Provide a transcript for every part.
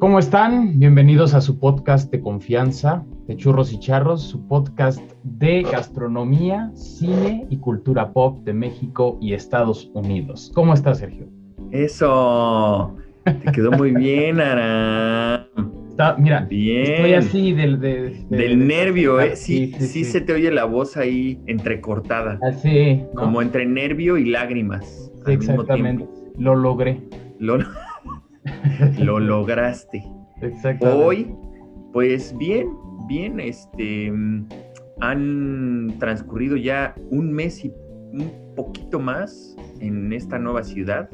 ¿Cómo están? Bienvenidos a su podcast de confianza, de churros y charros, su podcast de gastronomía, cine y cultura pop de México y Estados Unidos. ¿Cómo estás, Sergio? Eso, te quedó muy bien, Ara. Está, mira, bien. estoy así del, del nervio, ¿eh? Sí sí, se te oye la voz ahí entrecortada. Así. Como entre nervio y lágrimas. exactamente. Lo logré. Lo lo lograste. Exactamente. Hoy, pues bien, bien, este, han transcurrido ya un mes y un poquito más en esta nueva ciudad.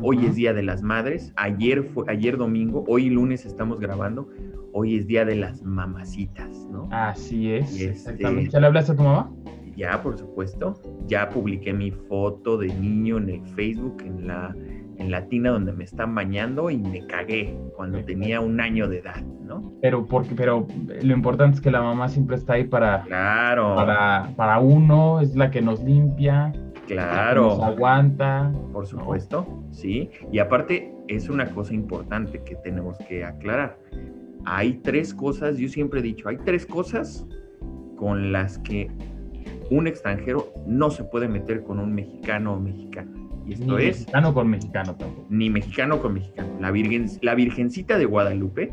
Hoy es Día de las Madres, ayer fue, ayer domingo, hoy lunes estamos grabando, hoy es Día de las Mamacitas, ¿no? Así es, este, exactamente. ¿Ya le hablaste a tu mamá? Ya, por supuesto. Ya publiqué mi foto de niño en el Facebook, en la en la tina donde me están bañando y me cagué cuando tenía un año de edad, ¿no? Pero porque, pero lo importante es que la mamá siempre está ahí para, claro. para, para uno, es la que nos limpia, claro, nos aguanta, por supuesto, sí. Y aparte es una cosa importante que tenemos que aclarar. Hay tres cosas, yo siempre he dicho, hay tres cosas con las que un extranjero no se puede meter con un mexicano o mexicana esto ni es. Mexicano con mexicano tampoco. Ni mexicano con mexicano. La, virgen, la Virgencita de Guadalupe,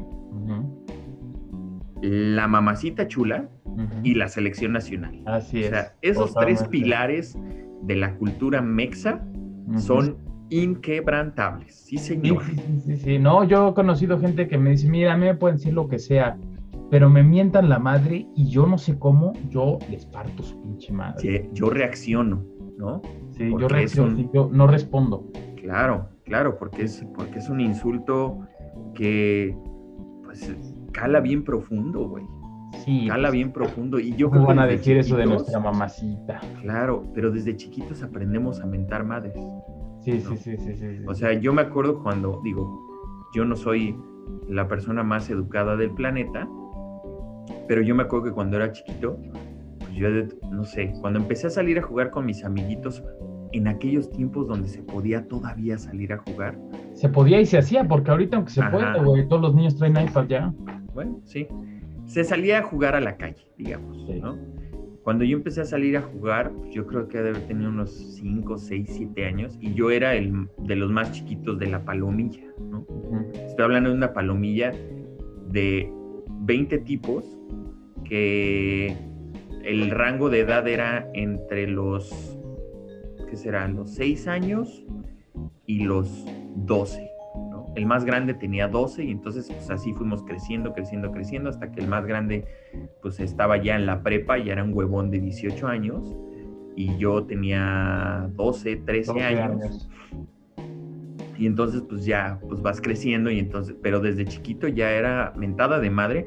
la Mamacita Chula y la Selección Nacional. Así es. O sea, esos tres pilares de la cultura mexa son inquebrantables. Sí, señor. Sí, sí, sí, sí, No, yo he conocido gente que me dice: Mira, a mí me pueden decir lo que sea, pero me mientan la madre y yo no sé cómo, yo les parto su pinche madre. Sí, yo reacciono, ¿no? Sí, yo yo no respondo. Claro, claro, porque es, porque es un insulto que pues cala bien profundo, güey. Sí. Cala bien profundo. Y yo ¿Cómo van a decir eso de nuestra mamacita? Claro, pero desde chiquitos aprendemos a mentar madres. Sí, sí, sí, sí, sí, O sea, yo me acuerdo cuando, digo, yo no soy la persona más educada del planeta, pero yo me acuerdo que cuando era chiquito, pues yo, no sé, cuando empecé a salir a jugar con mis amiguitos, en aquellos tiempos donde se podía todavía salir a jugar. Se podía y se hacía, porque ahorita aunque se puede, güey, todos los niños traen iPad ya. Bueno, sí. Se salía a jugar a la calle, digamos, ¿no? Cuando yo empecé a salir a jugar, pues, yo creo que debe tener unos 5, 6, 7 años y yo era el de los más chiquitos de la palomilla, ¿no? Estoy hablando de una palomilla de 20 tipos que el rango de edad era entre los que serán los 6 años y los 12. ¿no? El más grande tenía 12 y entonces pues así fuimos creciendo, creciendo, creciendo hasta que el más grande pues estaba ya en la prepa, ya era un huevón de 18 años y yo tenía 12, 13 años. Y entonces pues ya pues vas creciendo y entonces, pero desde chiquito ya era mentada de madre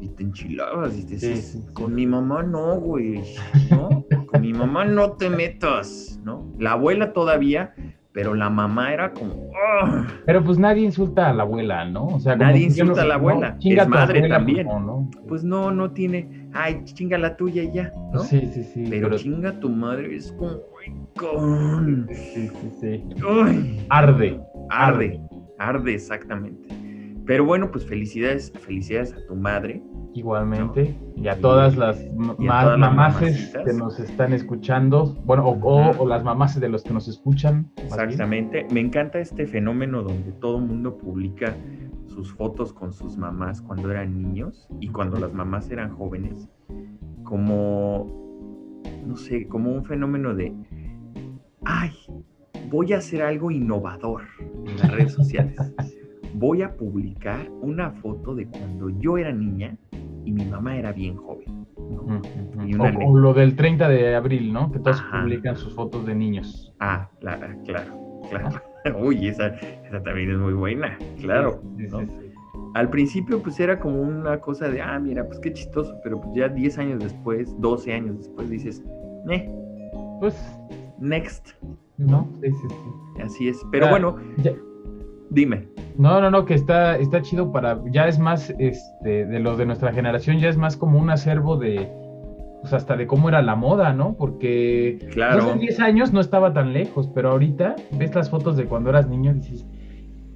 y te enchilabas y te decías, con mi mamá no, güey, ¿no? con mi mamá no te metas, ¿no? La abuela todavía, pero la mamá era como... Pero pues nadie insulta a la abuela, ¿no? O sea, nadie insulta a la abuela, es madre también. Pues no, pues no, no tiene, ay, chinga la tuya y ya, ¿no? Sí, sí, sí. Pero, chinga tu madre es como... Sí, sí, sí. Arde. Arde, arde, exactamente. Pero bueno, pues felicidades, felicidades a tu madre. Igualmente, y a todas las mamases que nos están escuchando, bueno, o, las mamases de los que nos escuchan. Exactamente, me encanta este fenómeno donde todo el mundo publica sus fotos con sus mamás cuando eran niños y cuando las mamás eran jóvenes, como, no sé, como un fenómeno de, ay, voy a hacer algo innovador en las redes sociales. voy a publicar una foto de cuando yo era niña y mi mamá era bien joven. o, lo del 30 de abril, ¿no? Que todos publican sus fotos de niños. Ah, claro, claro, claro. Uy, esa, esa, también es muy buena, claro. Al principio pues era como una cosa de, ah, mira, pues qué chistoso, pero pues ya 10 años después, 12 años después dices, eh, pues next. ¿No? Sí, sí, sí. Así es. Pero bueno, Dime. No, no, no, que está, está chido para, ya es más, este, de los de nuestra generación, ya es más como un acervo de, pues hasta de cómo era la moda, ¿no? Porque claro. hace 10 años no estaba tan lejos, pero ahorita ves las fotos de cuando eras niño y dices,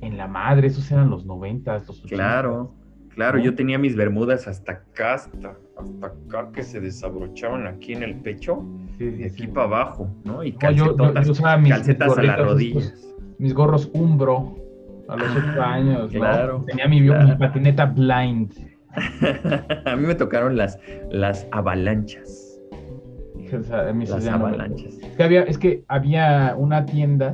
en la madre, esos eran los noventas, los Claro, claro, yo tenía mis bermudas hasta acá, hasta, hasta acá que se desabrochaban aquí en el pecho, y aquí para abajo, ¿no? Y calcetotas, calcetas a las rodillas. mis gorros Umbro a los ocho años, claro, Tenía mi, patineta blind. a mí me tocaron las, las avalanchas. las avalanchas. Es que, había, es que había una tienda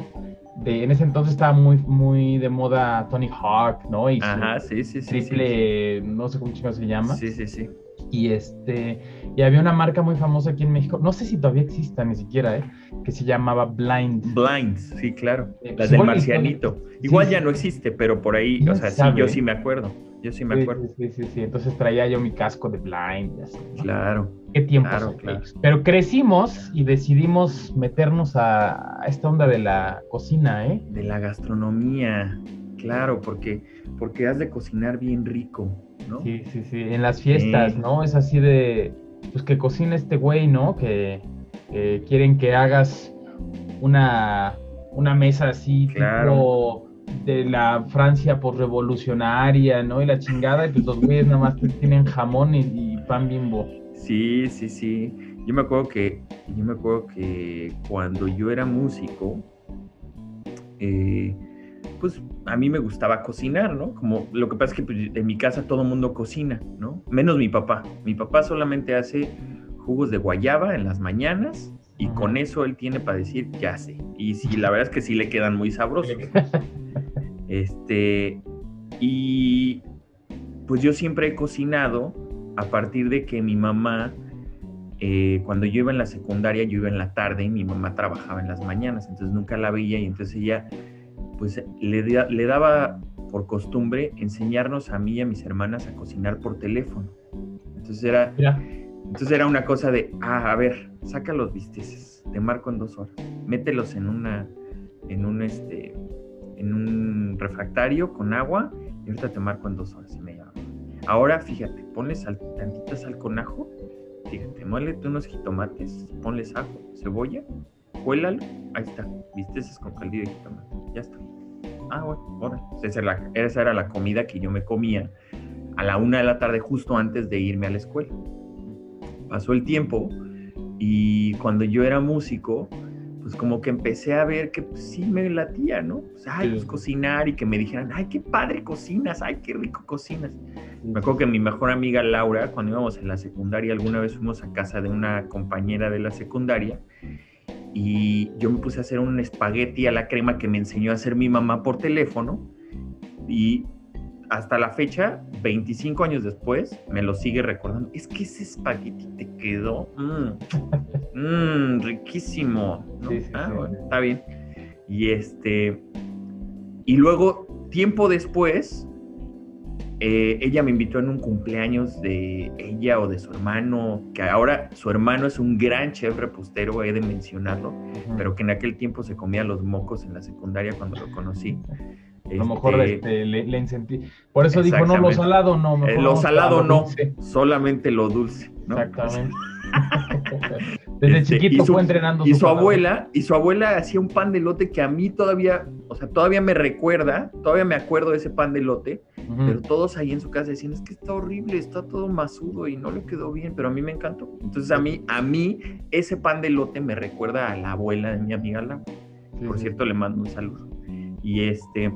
en ese entonces estaba muy, muy de moda Tony Hawk, ¿no? Y Ajá, sí, sí, sí. Triple, no sé cómo se llama. Sí, sí, sí. Y este, y había una marca muy famosa aquí en México, no sé si todavía exista ni siquiera, ¿eh? que se llamaba Blind. Blind, sí, claro. Eh, Las del marcianito. Igual ya no existe, pero por ahí, o sea, sí, yo sí me acuerdo. Yo sí me acuerdo. Sí, sí, sí, Entonces traía yo mi casco de blind. Claro. Qué tiempo. Claro, claro. Pero crecimos y decidimos meternos a, esta onda de la cocina, ¿eh? De la gastronomía. Claro, porque, porque has de cocinar bien rico, ¿no? Sí, sí, sí. En las fiestas, ¿no? Es así de. Pues que cocina este güey, ¿no? Que, quieren que hagas una, una mesa así, claro de la Francia revolucionaria, ¿no? Y la chingada, y pues los güeyes nada más tienen jamón y, pan bimbo. Sí, sí, sí. Yo me acuerdo que, yo me acuerdo que cuando yo era músico, eh, pues a mí me gustaba cocinar, ¿no? Como lo que pasa es que pues, en mi casa todo el mundo cocina, ¿no? Menos mi papá. Mi papá solamente hace jugos de guayaba en las mañanas y con eso él tiene para decir ya sé. Y sí, la verdad es que sí le quedan muy sabrosos. este, y pues yo siempre he cocinado a partir de que mi mamá, eh, cuando yo iba en la secundaria, yo iba en la tarde y mi mamá trabajaba en las mañanas, entonces nunca la veía y entonces ella, pues le, le daba por costumbre enseñarnos a mí y a mis hermanas a cocinar por teléfono. Entonces era, entonces era una cosa de, ah, a ver, saca los bisteces, te marco en dos horas, mételos en una, en un este, en un refractario con agua y ahorita te marco en dos horas y media. Ahora, fíjate, ponle sal, tantita sal con ajo, fíjate, muélete unos jitomates, ponles ajo, cebolla, cuélalo, ahí está, bisteces con caldillo de jitomate, ya está. Ah, bueno, ahora, esa era, la, esa era la comida que yo me comía a la una de la tarde justo antes de irme a la escuela pasó el tiempo y cuando yo era músico, pues como que empecé a ver que pues, sí me latía, ¿no? Pues, ay, pues cocinar y que me dijeran, ay, qué padre cocinas, ay, qué rico cocinas. Me acuerdo que mi mejor amiga Laura, cuando íbamos en la secundaria, alguna vez fuimos a casa de una compañera de la secundaria y yo me puse a hacer un espagueti a la crema que me enseñó a hacer mi mamá por teléfono y hasta la fecha, 25 años después, me lo sigue recordando. Es que ese espagueti te quedó mm, mm, riquísimo. ah, bueno, está bien. Y este. Y luego, tiempo después, eh, ella me invitó en un cumpleaños de ella o de su hermano, que ahora su hermano es un gran chef repostero, he de mencionarlo, pero que en aquel tiempo se comía los mocos en la secundaria cuando lo conocí. A lo mejor este, este le, le Por eso dijo, no, lo salado no. Eh, lo salado no, solamente lo dulce. Exactamente. Desde este, chiquito fue entrenando. Y su, abuela, y su abuela hacía un pan de lote que a mí todavía, o sea, todavía me recuerda, todavía me acuerdo de ese pan de lote, pero todos ahí en su casa decían, es que está horrible, está todo masudo y no le quedó bien, pero a mí me encantó. Entonces a mí, a mí, ese pan de lote me recuerda a la abuela de mi amiga Laura. Por cierto, le mando un saludo. Y este,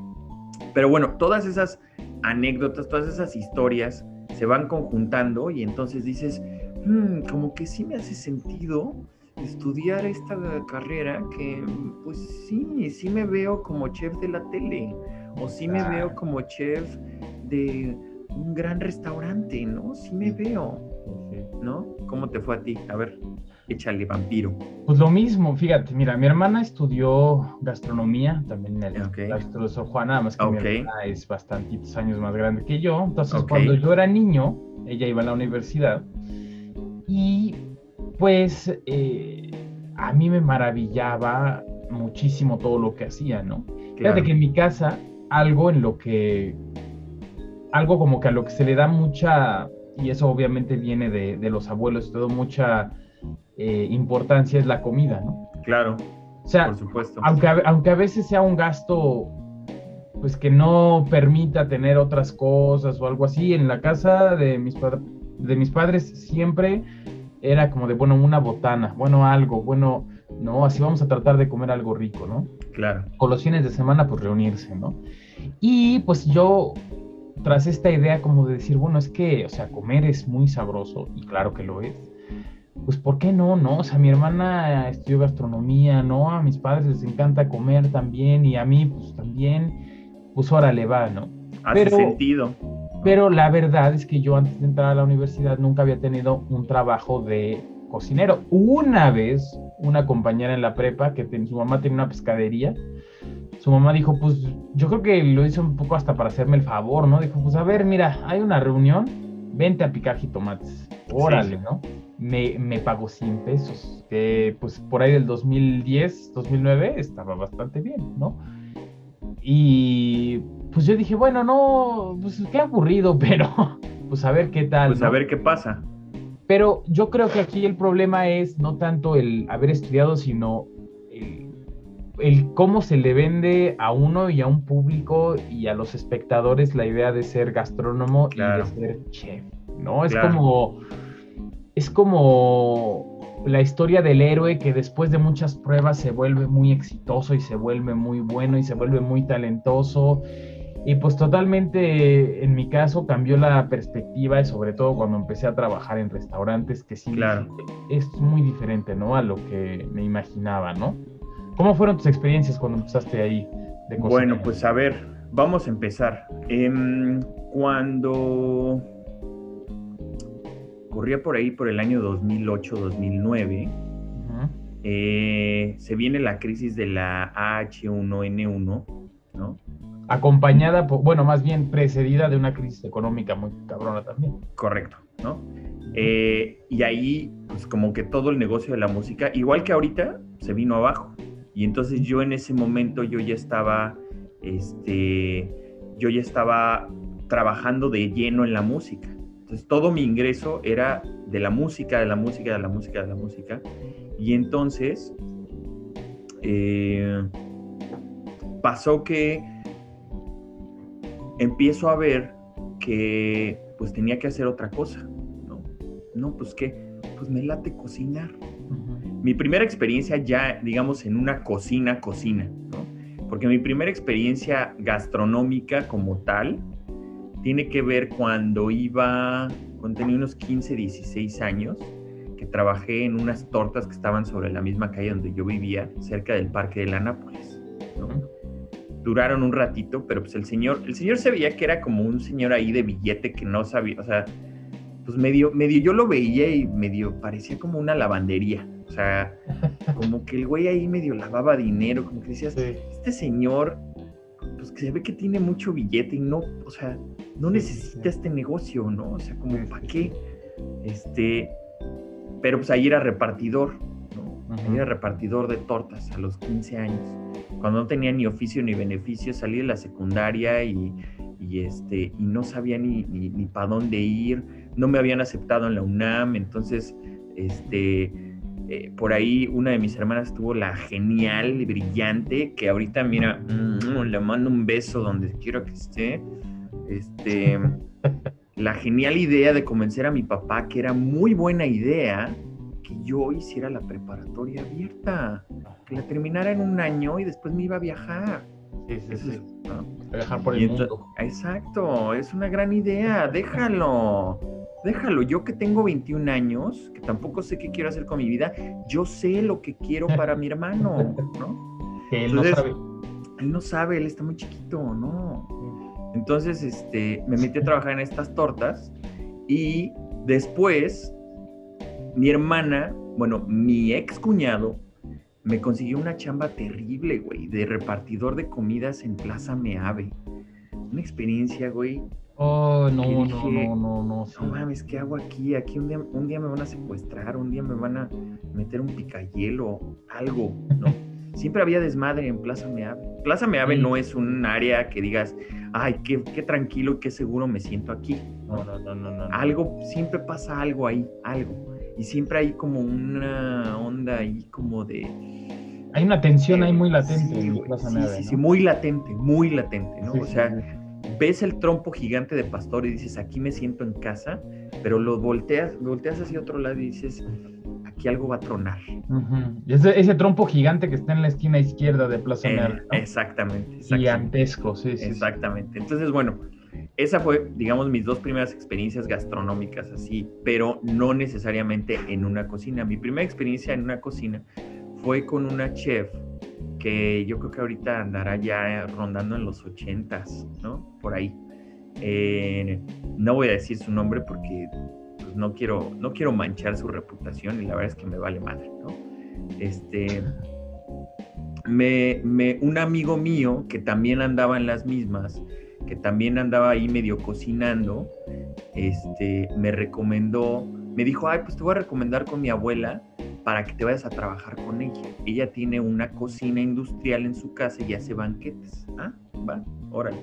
pero bueno, todas esas anécdotas, todas esas historias se van conjuntando y entonces dices, hmm, como que sí me hace sentido estudiar esta carrera que pues sí, sí me veo como chef de la tele o sí me veo como chef de un gran restaurante, ¿no? Sí me veo, ¿no? ¿Cómo te fue a ti? A ver. Échale, vampiro. Pues lo mismo, fíjate, mira, mi hermana estudió gastronomía también en el okay. de Sor Juana, nada más que mi hermana es bastantitos años más grande que yo. Entonces, cuando yo era niño, ella iba a la universidad y pues eh, a mí me maravillaba muchísimo todo lo que hacía, ¿no? Fíjate que en mi casa, algo en lo que, algo como que a lo que se le da mucha, y eso obviamente viene de, de los abuelos, todo mucha eh, importancia es la comida, ¿no? Claro. O sea, por supuesto. Aunque, aunque a veces sea un gasto pues que no permita tener otras cosas o algo así. En la casa de mis, de mis padres siempre era como de, bueno, una botana, bueno, algo, bueno, ¿no? Así vamos a tratar de comer algo rico, ¿no? Claro. Con los fines de semana, pues reunirse, ¿no? Y pues yo, tras esta idea como de decir, bueno, es que, o sea, comer es muy sabroso, y claro que lo es, pues ¿por qué no, no? O sea, mi hermana estudió gastronomía, ¿no? A mis padres les encanta comer también, y a mí, pues también, pues órale va, ¿no? Hace sentido. Pero la verdad es que yo antes de entrar a la universidad nunca había tenido un trabajo de cocinero. Una vez, una compañera en la prepa que su mamá tenía una pescadería, su mamá dijo, pues yo creo que lo hizo un poco hasta para hacerme el favor, ¿no? Dijo, pues a ver, mira, hay una reunión, vente a picar jitomates. Órale, ¿no? Me, me, pagó 100 pesos, que pues por ahí del 2010, 2009 estaba bastante bien, ¿no? Y pues yo dije, bueno, no, pues qué aburrido, pero pues a ver qué tal. Pues a ver qué pasa. Pero yo creo que aquí el problema es no tanto el haber estudiado, sino el, cómo se le vende a uno y a un público y a los espectadores la idea de ser gastrónomo y de ser chef, ¿no? Es como. Es como la historia del héroe que después de muchas pruebas se vuelve muy exitoso y se vuelve muy bueno y se vuelve muy talentoso y pues totalmente, en mi caso, cambió la perspectiva y sobre todo cuando empecé a trabajar en restaurantes, que sí claro. es muy diferente, ¿no? A lo que me imaginaba, ¿no? ¿Cómo fueron tus experiencias cuando empezaste ahí de Bueno, pues a ver, vamos a empezar. Em, cuando corría por ahí por el año 2008-2009, eh, se viene la crisis de la H1N1, ¿no? Acompañada, por, bueno, más bien precedida de una crisis económica muy cabrona también. Correcto, ¿no? Eh, y ahí, pues como que todo el negocio de la música, igual que ahorita, se vino abajo. Y entonces yo en ese momento yo ya estaba, este, yo ya estaba trabajando de lleno en la música. Entonces todo mi ingreso era de la música, de la música, de la música, de la música. Y entonces eh, pasó que empiezo a ver que pues tenía que hacer otra cosa, ¿no? No, pues qué, pues me late cocinar. Mi primera experiencia ya, digamos, en una cocina, cocina, ¿no? Porque mi primera experiencia gastronómica como tal tiene que ver cuando iba, cuando tenía unos 15, 16 años, que trabajé en unas tortas que estaban sobre la misma calle donde yo vivía, cerca del Parque de la Nápoles, ¿no? Duraron un ratito, pero pues el señor, el señor se veía que era como un señor ahí de billete que no sabía, o sea, pues medio, medio yo lo veía y medio parecía como una lavandería, o sea, como que el güey ahí medio lavaba dinero, como que decías, este señor, pues que se ve que tiene mucho billete y no, o sea, no necesita este negocio, ¿no? O sea, como, ¿para qué? Este, pero pues ahí era repartidor, ¿no? Ahí era repartidor de tortas a los 15 años cuando no tenía ni oficio ni beneficio, salí de la secundaria y, este, y no sabía ni, ni, para dónde ir, no me habían aceptado en la UNAM, entonces, este, eh, por ahí una de mis hermanas tuvo la genial y brillante, que ahorita, mira, mm, le mando un beso donde quiero que esté, este, la genial idea de convencer a mi papá que era muy buena idea que yo hiciera la preparatoria abierta la terminara en un año y después me iba a viajar. Sí, sí, sí. A viajar por el mundo. Exacto, es una gran idea, déjalo. Déjalo, yo que tengo 21 años, que tampoco sé qué quiero hacer con mi vida, yo sé lo que quiero para mi hermano, ¿no? Que él no sabe. Él no sabe, él está muy chiquito, ¿no? Entonces, este, me metí a trabajar en estas tortas y después mi hermana, bueno, mi ex cuñado me consiguió una chamba terrible, güey, de repartidor de comidas en Plaza Meave. Una experiencia, güey. Oh, no, no, no, no, no. No mames, ¿qué hago aquí? Aquí un día, un día me van a secuestrar, un día me van a meter un picayelo, algo, ¿no? Siempre había desmadre en Plaza Meave. Plaza Meave no es un área que digas, ay, qué, qué tranquilo, qué seguro me siento aquí. No, no, no, no, no. Algo, siempre pasa algo ahí, algo y siempre hay como una onda ahí como de, Hay una tensión ahí muy latente sí, en Plaza sí, 9. sí, ¿no? sí, muy latente, muy latente, ¿no? Sí, o sea, ves el trompo gigante de pastor y dices, aquí me siento en casa, pero lo volteas, volteas hacia otro lado y dices, aquí algo va a tronar. Ujú. Y ese, ese trompo gigante que está en la esquina izquierda de Plaza Eh, 9. ¿no? Exactamente, exactamente. Gigantesco, sí, sí, sí. Exactamente. Entonces, bueno, esa fue, digamos, mis dos primeras experiencias gastronómicas así, pero no necesariamente en una cocina. Mi primera experiencia en una cocina fue con una chef que yo creo que ahorita andará ya rondando en los ochentas, ¿no? Por ahí. Eh, no voy a decir su nombre porque pues, no, quiero, no quiero manchar su reputación y la verdad es que me vale madre, ¿no? Este, me, me- un amigo mío que también andaba en las mismas, que también andaba ahí medio cocinando, este, me recomendó, me dijo, ay, pues te voy a recomendar con mi abuela para que te vayas a trabajar con ella. Ella tiene una cocina industrial en su casa y hace banquetes. Ah, va, órale.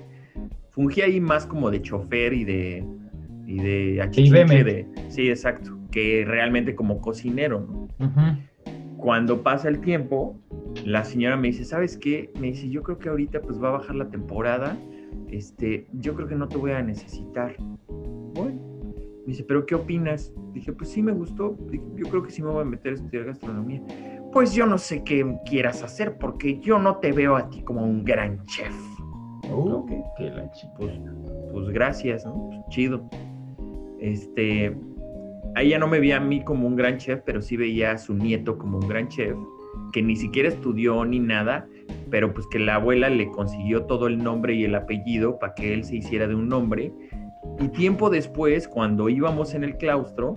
Fungí ahí más como de chofer y de... Y de veme. de Sí, exacto. Que realmente como cocinero, cuando pasa el tiempo, la señora me dice, ¿sabes qué? Me dice, yo creo que ahorita pues va a bajar la temporada, este, yo creo que no te voy a necesitar. Bueno, me dice, ¿pero qué opinas? Dije, pues sí me gustó, Dije, yo creo que sí me voy a meter a estudiar gastronomía. Pues yo no sé qué quieras hacer porque yo no te veo a ti como un gran chef. Uh, qué la. Pues, pues gracias, ¿no? Pues, chido. Este, ella no me veía a mí como un gran chef, pero sí veía a su nieto como un gran chef, que ni siquiera estudió ni nada, pero pues que la abuela le consiguió todo el nombre y el apellido para que él se hiciera de un nombre. Y tiempo después, cuando íbamos en el claustro,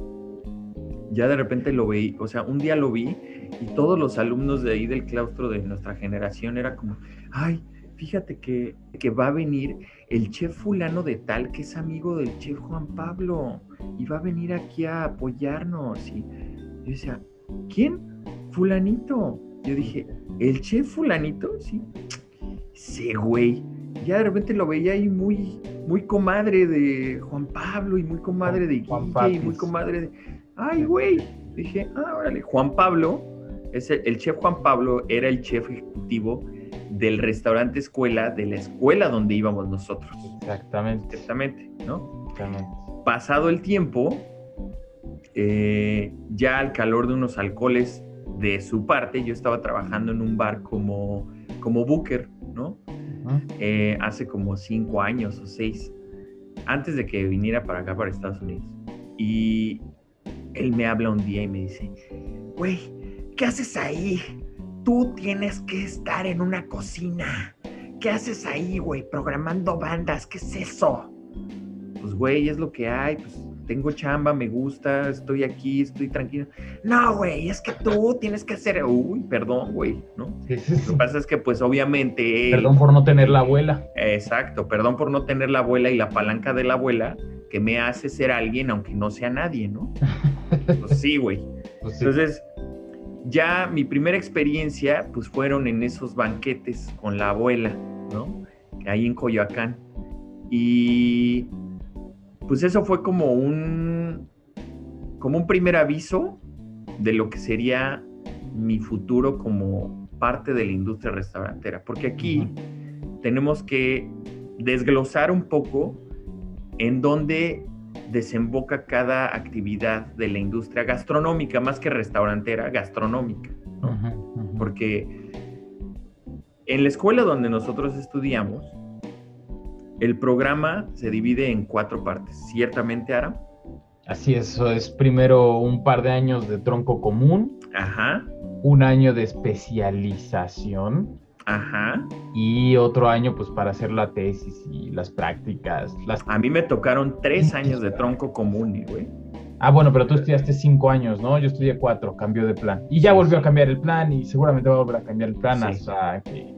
ya de repente lo veí, o sea, un día lo vi y todos los alumnos de ahí del claustro de nuestra generación era como, ay, fíjate que, que va a venir el chef fulano de tal que es amigo del chef Juan Pablo y va a venir aquí a apoyarnos. Y yo decía, ¿quién? Fulanito. Yo dije, ¿el chef fulanito? Sí. Sí, güey. Ya de repente lo veía ahí muy, muy comadre de Juan Pablo y muy comadre de Juan Quique y muy comadre de... Ay, güey. Dije, ah, órale. Juan Pablo, es el, el chef Juan Pablo era el chef ejecutivo del restaurante escuela, de la escuela donde íbamos nosotros. Exactamente. Exactamente, ¿no? exactamente. Pasado el tiempo, eh, ya al calor de unos alcoholes de su parte, yo estaba trabajando en un bar como, como booker, ¿no? Eh, hace como cinco años o seis, antes de que viniera para acá, para Estados Unidos. Y él me habla un día y me dice, güey, ¿qué haces ahí? Tú tienes que estar en una cocina. ¿Qué haces ahí, güey? Programando bandas, ¿qué es eso? Pues, güey, es lo que hay, pues tengo chamba, me gusta, estoy aquí, estoy tranquilo. No, güey, es que tú tienes que hacer... Uy, perdón, güey, ¿no? Sí, sí, Lo sí. que pasa es que, pues, obviamente... Perdón por no tener la abuela. Exacto, perdón por no tener la abuela y la palanca de la abuela que me hace ser alguien aunque no sea nadie, ¿no? Pues sí, güey. Pues. Entonces, ya mi primera experiencia, pues fueron en esos banquetes con la abuela, ¿no? Ahí en Coyoacán. Y pues eso fue como un, como un primer aviso de lo que sería mi futuro como parte de la industria restaurantera. Porque aquí tenemos que desglosar un poco en dónde desemboca cada actividad de la industria gastronómica, más que restaurantera, gastronómica. Porque en la escuela donde nosotros estudiamos, el programa se divide en cuatro partes. Ciertamente, Ara. Así es, es primero un par de años de tronco común, Ajá, un año de especialización ajá. y otro año pues para hacer la tesis y las prácticas. Las... A mí me tocaron tres años de tronco común, y, güey. Ah, bueno, pero tú estudiaste cinco años, ¿no? Yo estudié cuatro, cambió de plan. Y ya volvió a cambiar el plan y seguramente va a volver a cambiar el plan Sí. hasta, que,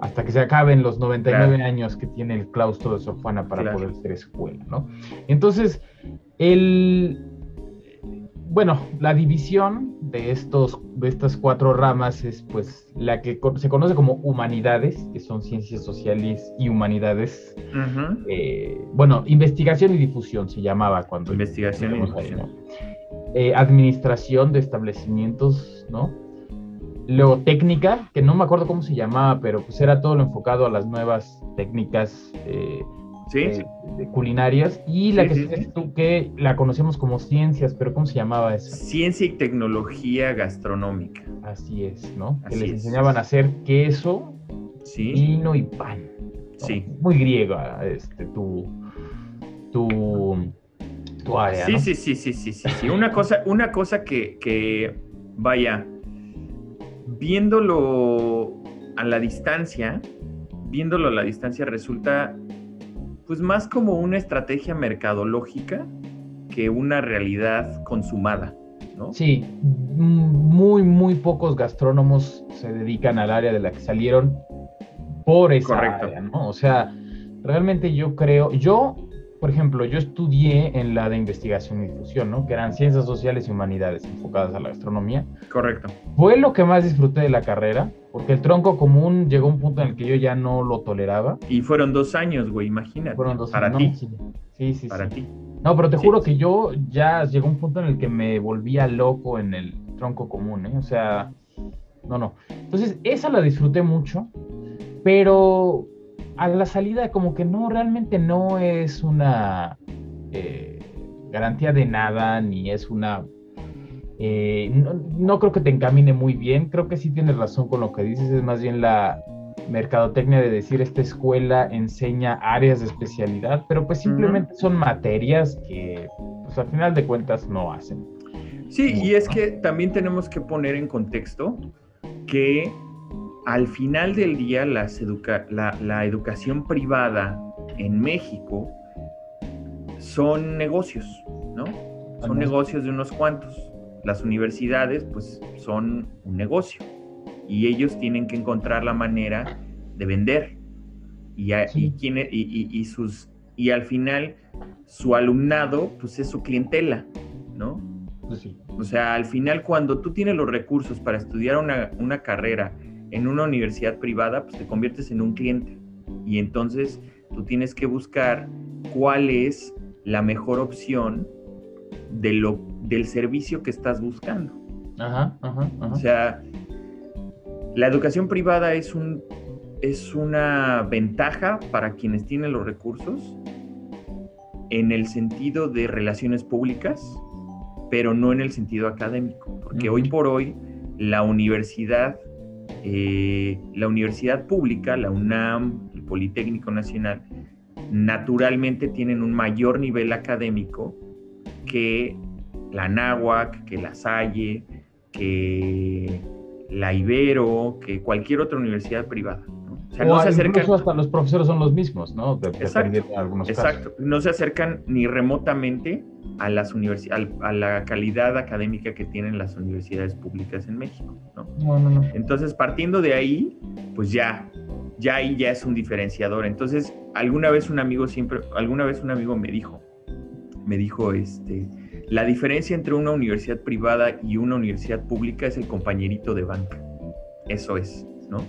hasta que se acaben los 99 Claro. años que tiene el claustro de Sor Juana para Claro. poder ser escuela, ¿no? Entonces, el... Bueno, la división de, estos, de estas cuatro ramas es pues la que se conoce como humanidades, que son ciencias sociales y humanidades. Eh, bueno, investigación y difusión se llamaba cuando Investigación y ahí, difusión. ¿no? Eh, administración de establecimientos, ¿no? Luego técnica, que no me acuerdo cómo se llamaba, pero pues era todo lo enfocado a las nuevas técnicas eh, eh, culinarias. Y la que sí, tú, que la conocemos como ciencias, pero ¿cómo se llamaba eso? Ciencia y tecnología gastronómica. Así es, ¿no? que les enseñaban a hacer queso, vino y pan. Sí. Muy griega, este, tu, tu, tu área. Sí, sí, sí, sí, sí, sí, Una cosa, una cosa que, que, vaya, viéndolo a la distancia, viéndolo a la distancia resulta pues más como una estrategia mercadológica que una realidad consumada, ¿no? Sí, muy, muy pocos gastrónomos se dedican al área de la que salieron por esa Correcto. área, ¿no? O sea, realmente yo creo, yo, por ejemplo, yo estudié en la de investigación y difusión, ¿no? Que eran ciencias sociales y humanidades enfocadas a la gastronomía. Correcto. Fue lo que más disfruté de la carrera, porque el tronco común llegó a un punto en el que yo ya no lo toleraba. Y fueron dos años, güey, imagínate. Fueron dos para años. Ti. Sí, sí, Para ti. No, pero te juro que yo ya llegó un punto en el que me volvía loco en el tronco común, ¿eh? O sea, no, no. Entonces, esa la disfruté mucho pero a la salida como que no, realmente no es una eh, garantía de nada, ni es una... Eh, no, creo que te encamine muy bien, creo que sí tienes razón con lo que dices, es más bien la mercadotecnia de decir esta escuela enseña áreas de especialidad, pero pues simplemente son materias que pues al final de cuentas no hacen. Sí, y es que también tenemos que poner en contexto que al final del día la, educación privada en México son negocios, ¿no? Son negocios de unos cuantos. Las universidades, pues, son un negocio y ellos tienen que encontrar la manera de vender. Y, y, sus, y al final, su alumnado, pues, es su clientela, ¿no? Pues o sea, al final, cuando tú tienes los recursos para estudiar una, una carrera en una universidad privada, pues te conviertes en un cliente. Y entonces tú tienes que buscar cuál es la mejor opción de lo, del servicio que estás buscando. Ajá, ajá, O sea, la educación privada es, un, es una ventaja para quienes tienen los recursos en el sentido de relaciones públicas, pero no en el sentido académico, porque hoy por hoy la universidad eh, la universidad pública, la UNAM, el Politécnico Nacional, naturalmente tienen un mayor nivel académico que la NAHUAC, que la Salle, que la Ibero, que cualquier otra universidad privada. O sea, no se acercan. hasta los profesores son los mismos, ¿no? exacto. exacto. No se acercan ni remotamente a las a la calidad académica que tienen las universidades públicas en México, ¿no? No, no, no. Entonces, partiendo de ahí, pues ya, ya ahí ya es un diferenciador. Entonces, alguna vez un amigo siempre, alguna vez un amigo me dijo, me dijo, este, la diferencia entre una universidad privada y una universidad pública es el compañerito de banca. Eso es, ¿no?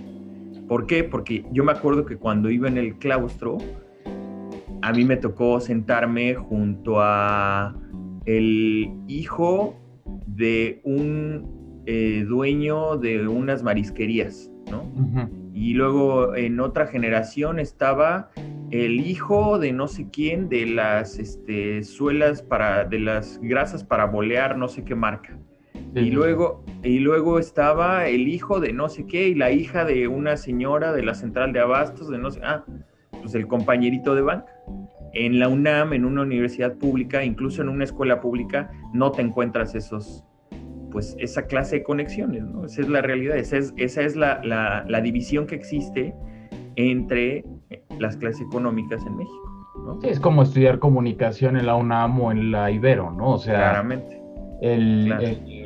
¿Por qué? Porque yo me acuerdo que cuando iba en el claustro, a mí me tocó sentarme junto a el hijo de un eh, dueño de unas marisquerías, ¿no? Y luego en otra generación estaba el hijo de no sé quién de las este, suelas para, de las grasas para bolear no sé qué marca. Y luego, y luego estaba el hijo de no sé qué y la hija de una señora de la central de abastos, de no sé, ah, pues el compañerito de banca. En la UNAM, en una universidad pública, incluso en una escuela pública, no te encuentras esos, pues esa clase de conexiones, ¿no? Esa es la realidad, esa es, esa es la, la, división que existe entre las clases económicas en México. ¿no? Sí, es como estudiar comunicación en la UNAM o en la Ibero, ¿no? O sea, claramente. el,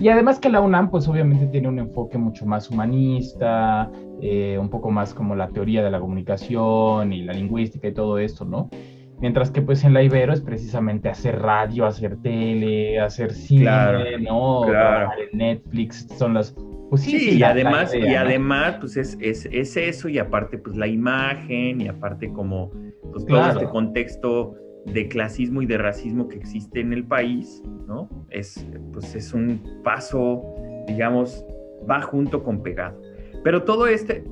y además que la UNAM, pues obviamente tiene un enfoque mucho más humanista, eh, un poco más como la teoría de la comunicación y la lingüística y todo esto, ¿no? Mientras que pues en la Ibero es precisamente hacer radio, hacer tele, hacer cine, ¿no? Claro. Netflix, son las... Pues sí, y además, y además, pues es, es, es, eso, y aparte, pues la imagen, y aparte como, pues todo este contexto de clasismo y de racismo que existe en el país, ¿no? Es, pues es un paso, digamos, va junto con pegado. Pero todo este,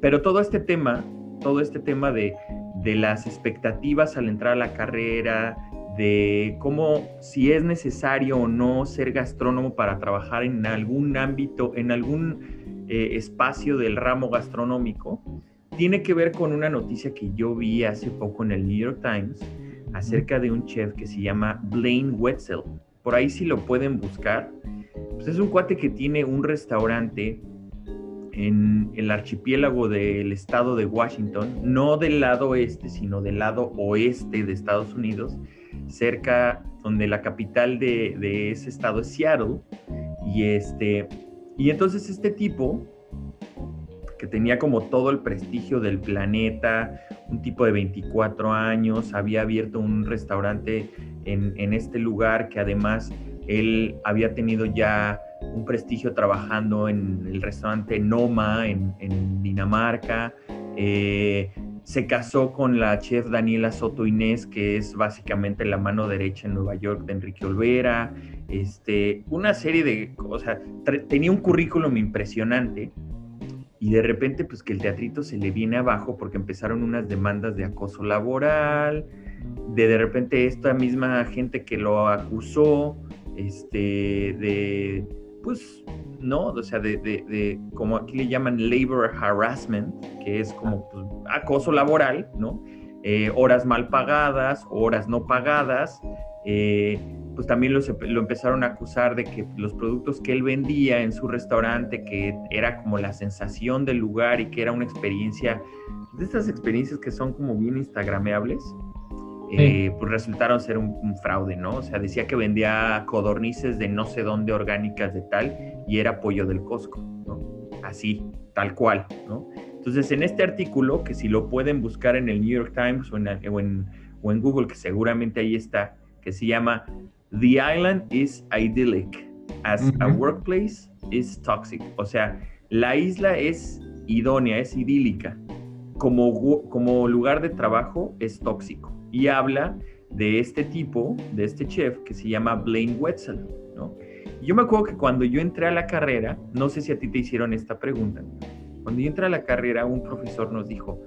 pero todo este tema, todo este tema de, de las expectativas al entrar a la carrera, de cómo si es necesario o no ser gastrónomo para trabajar en algún ámbito, en algún eh, espacio del ramo gastronómico, tiene que ver con una noticia que yo vi hace poco en el New York Times acerca de un chef que se llama Blaine Wetzel. Por ahí si lo pueden buscar. Pues es un cuate que tiene un restaurante en el archipiélago del estado de Washington, no del lado este, sino del lado oeste de Estados Unidos, cerca donde la capital de, ese estado es Seattle. Y, este, y entonces este tipo, que tenía como todo el prestigio del planeta, un tipo de 24 años, había abierto un restaurante en, este lugar que además él había tenido ya un prestigio trabajando en el restaurante Noma en, Dinamarca. Eh, se casó con la chef Daniela Soto Inés, que es básicamente la mano derecha en Nueva York de Enrique Olvera. Este, una serie de cosas. Tenía un currículum impresionante. Y de repente, pues que el teatrito se le viene abajo porque empezaron unas demandas de acoso laboral. De de repente esta misma gente que lo acusó, este, de, pues ¿no? O sea, de, como aquí le llaman labor harassment, que es como pues, acoso laboral, ¿no? Eh, horas mal pagadas, horas no pagadas, eh, pues también lo, lo, empezaron a acusar de que los productos que él vendía en su restaurante, que era como la sensación del lugar y que era una experiencia, de estas experiencias que son como bien instagrameables, eh, pues resultaron ser un, fraude, ¿no? O sea, decía que vendía codornices de no sé dónde orgánicas de tal y era pollo del Costco, ¿no? Así, tal cual, ¿no? Entonces, en este artículo, que si lo pueden buscar en el New York Times o en, o en, Google, que seguramente ahí está, que se llama The Island is idyllic, as a workplace is toxic. O sea, la isla es idónea, es idílica, como, como lugar de trabajo es tóxico y habla de este tipo, de este chef que se llama Blaine Wetzel, ¿no? yo me acuerdo que cuando yo entré a la carrera, no sé si a ti te hicieron esta pregunta, cuando yo entré a la carrera un profesor nos dijo,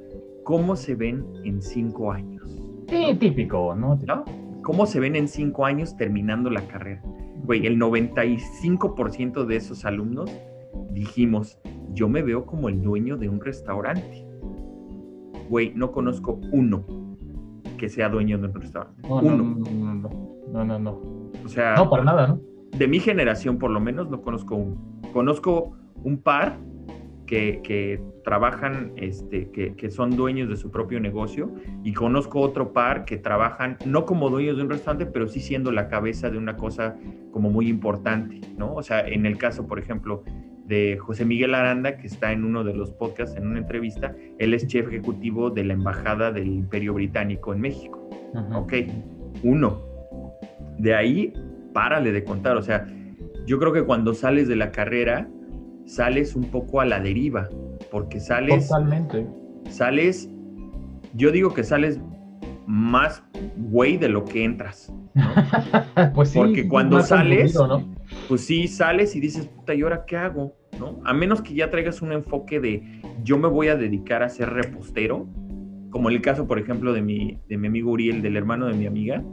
¿cómo se ven en cinco años? Sí, típico, ¿no? ¿no? ¿Cómo se ven en cinco años terminando la carrera? Güey, el 95% de esos alumnos dijimos, yo me veo como el dueño de un restaurante. Güey, no conozco uno que sea dueño de un restaurante. No, Uno. No, no, no, no, O sea. No, para nada, ¿no? De mi generación, por lo menos, no conozco uno. Conozco un par que, que trabajan, este, que, que, son dueños de su propio negocio, y conozco otro par que trabajan no como dueños de un restaurante, pero sí siendo la cabeza de una cosa como muy importante, ¿no? O sea, en el caso, por ejemplo, de José Miguel Aranda, que está en uno de los podcasts, en una entrevista. Él es chef ejecutivo de la Embajada del Imperio Británico en México. Ok, uno. De ahí, párale de contar. O sea, yo creo que cuando sales de la carrera, sales un poco a la deriva, porque sales... Totalmente. Sales, yo digo que sales más güey de lo que entras. pues sí. Porque cuando sales, ¿no? pues sí, sales y dices, puta, ¿y ahora qué hago? ¿No? A menos que ya traigas un enfoque de yo me voy a dedicar a ser repostero, como el caso, por ejemplo, de mi, de mi amigo Uriel, del hermano de mi amiga.